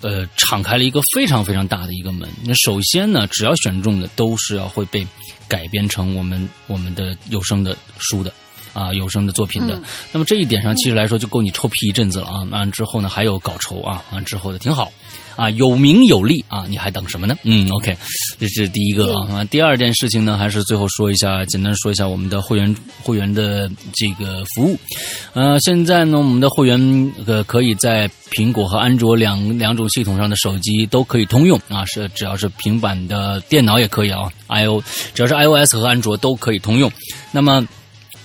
呃敞开了一个非常非常大的一个门。那首先呢，只要选中的都是要会被。改编成我们我们的有声的书的啊有声的作品的，那么这一点上其实来说就够你臭屁一阵子了啊！完之后呢还有稿酬啊，完之后的挺好啊，有名有利啊，你还等什么呢？嗯，OK，这是第一个啊。第二件事情呢，还是最后说一下，简单说一下我们的会员会员的这个服务。呃，现在呢，我们的会员呃可以在苹果和安卓两两种系统上的手机都可以通用啊，是只要是平板的电脑也可以啊。i o 只要是 iOS 和安卓都可以通用。那么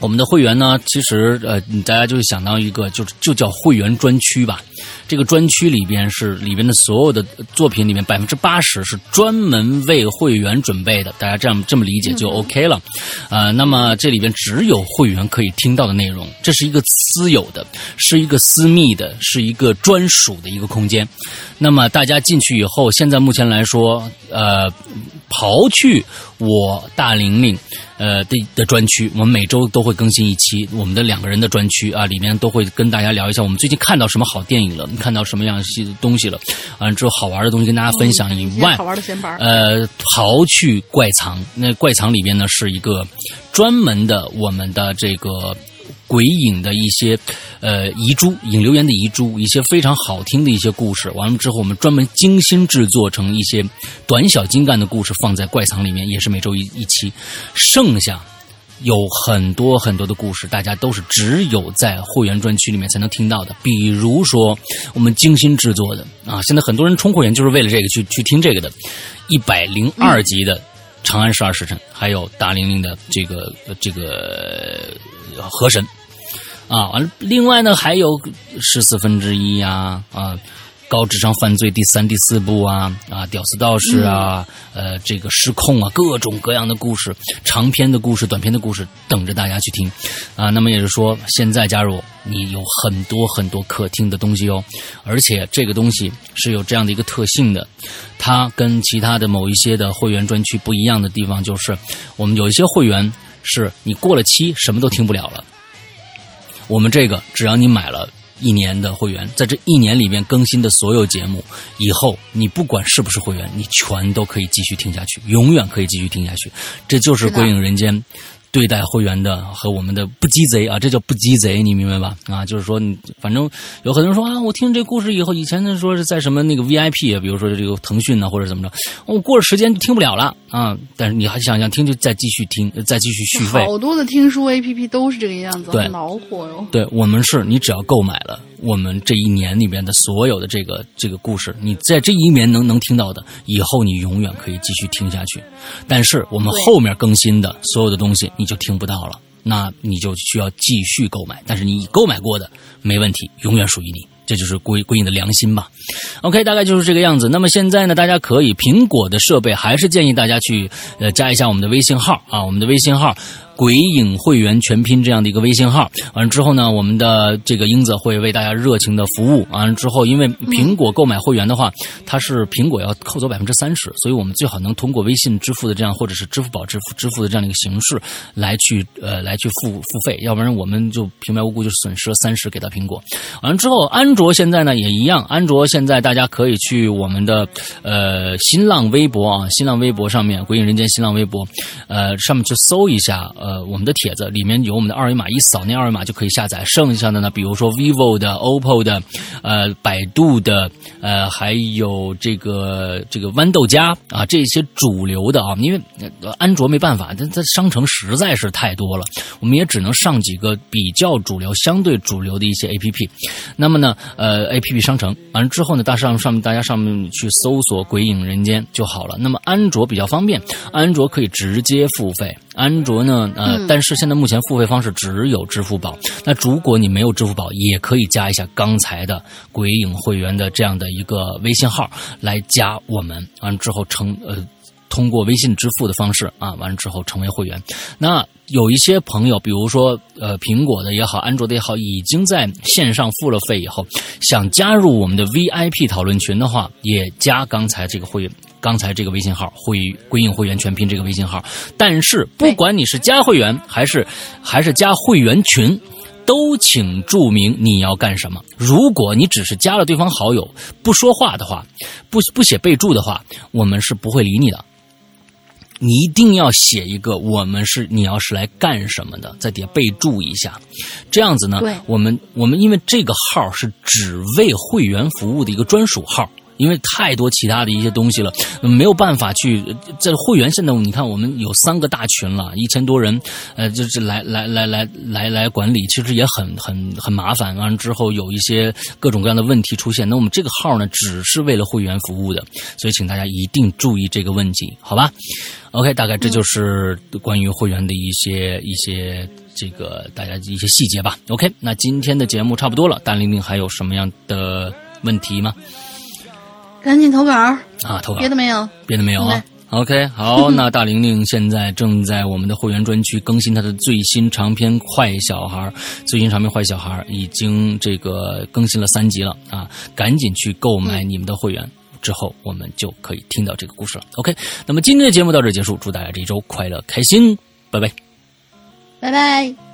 我们的会员呢，其实呃，大家就会想到一个，就就叫会员专区吧。这个专区里边是里边的所有的作品里面百分之八十是专门为会员准备的。大家这样这么理解就 OK 了。呃，那么这里边只有会员可以听到的内容，这是一个私有的，是一个私密的，是一个专属的一个空间。那么大家进去以后，现在目前来说，呃。刨去我大玲玲，呃的的专区，我们每周都会更新一期我们的两个人的专区啊，里面都会跟大家聊一下我们最近看到什么好电影了，看到什么样的东西了，完了之后好玩的东西跟大家分享以外，好玩的闲白呃，刨去怪藏，那怪藏里边呢是一个专门的我们的这个。鬼影的一些，呃，遗珠，影留言的遗珠，一些非常好听的一些故事。完了之后，我们专门精心制作成一些短小精干的故事，放在怪藏里面，也是每周一一期。剩下有很多很多的故事，大家都是只有在会员专区里面才能听到的。比如说，我们精心制作的啊，现在很多人充会员就是为了这个去去听这个的，一百零二集的《长安十二时辰》，还有大玲玲的这个这个河神。啊，完了，另外呢，还有十四分之一呀，啊，高智商犯罪第三、第四部啊，啊，屌丝道士啊，呃，这个失控啊，各种各样的故事，长篇的故事、短篇的故事，等着大家去听，啊，那么也就是说，现在加入你有很多很多可听的东西哦，而且这个东西是有这样的一个特性的，它跟其他的某一些的会员专区不一样的地方，就是我们有一些会员是你过了期什么都听不了了。我们这个，只要你买了一年的会员，在这一年里面更新的所有节目，以后你不管是不是会员，你全都可以继续听下去，永远可以继续听下去。这就是《归影人间》。对待会员的和我们的不鸡贼啊，这叫不鸡贼，你明白吧？啊，就是说，反正有很多人说啊，我听这故事以后，以前呢说是在什么那个 VIP 啊，比如说这个腾讯呢，或者怎么着，我过了时间就听不了了啊。但是你还想想听，就再继续听，再继续续费。好多的听书 APP 都是这个样子，对，恼火哟。对我们是，你只要购买了。我们这一年里面的所有的这个这个故事，你在这一年能能听到的，以后你永远可以继续听下去。但是我们后面更新的所有的东西，你就听不到了，那你就需要继续购买。但是你已购买过的没问题，永远属于你。这就是归归你的良心吧。OK，大概就是这个样子。那么现在呢，大家可以苹果的设备还是建议大家去呃加一下我们的微信号啊，我们的微信号。鬼影会员全拼这样的一个微信号，完了之后呢，我们的这个英子会为大家热情的服务。完了之后，因为苹果购买会员的话，它是苹果要扣走百分之三十，所以我们最好能通过微信支付的这样，或者是支付宝支付支付的这样的一个形式来去呃来去付付费，要不然我们就平白无故就损失了三十给到苹果。完了之后，安卓现在呢也一样，安卓现在大家可以去我们的呃新浪微博啊，新浪微博上面鬼影人间新浪微博，呃上面去搜一下呃。呃我们的帖子里面有我们的二维码，一扫那二维码就可以下载。剩下的呢，比如说 vivo 的、OPPO 的、呃百度的、呃还有这个这个豌豆荚啊这些主流的啊，因为安卓没办法，它它商城实在是太多了，我们也只能上几个比较主流、相对主流的一些 APP。那么呢，呃，APP 商城完了之后呢，大上上面大家上面去搜索“鬼影人间”就好了。那么安卓比较方便，安卓可以直接付费。安卓呢，呃，但是现在目前付费方式只有支付宝。那如果你没有支付宝，也可以加一下刚才的鬼影会员的这样的一个微信号来加我们。完了之后成呃。通过微信支付的方式啊，完了之后成为会员。那有一些朋友，比如说呃，苹果的也好，安卓的也好，已经在线上付了费以后，想加入我们的 VIP 讨论群的话，也加刚才这个会员，刚才这个微信号“会归应会员全拼”这个微信号。但是不管你是加会员还是还是加会员群，都请注明你要干什么。如果你只是加了对方好友不说话的话，不不写备注的话，我们是不会理你的。你一定要写一个，我们是你要是来干什么的，在底下备注一下，这样子呢，我们我们因为这个号是只为会员服务的一个专属号。因为太多其他的一些东西了，没有办法去在会员。现在你看，我们有三个大群了，一千多人，呃，就是来来来来来来管理，其实也很很很麻烦。完了之后，有一些各种各样的问题出现。那我们这个号呢，只是为了会员服务的，所以请大家一定注意这个问题，好吧？OK，大概这就是关于会员的一些一些这个大家一些细节吧。OK，那今天的节目差不多了，大玲玲还有什么样的问题吗？赶紧投稿啊！投稿，别的没有，别的没有啊。OK，好，那大玲玲现在正在我们的会员专区更新她的最新长篇《坏小孩》，最新长篇《坏小孩》已经这个更新了三集了啊！赶紧去购买你们的会员，之后我们就可以听到这个故事了。OK，那么今天的节目到这结束，祝大家这一周快乐开心，拜拜，拜拜。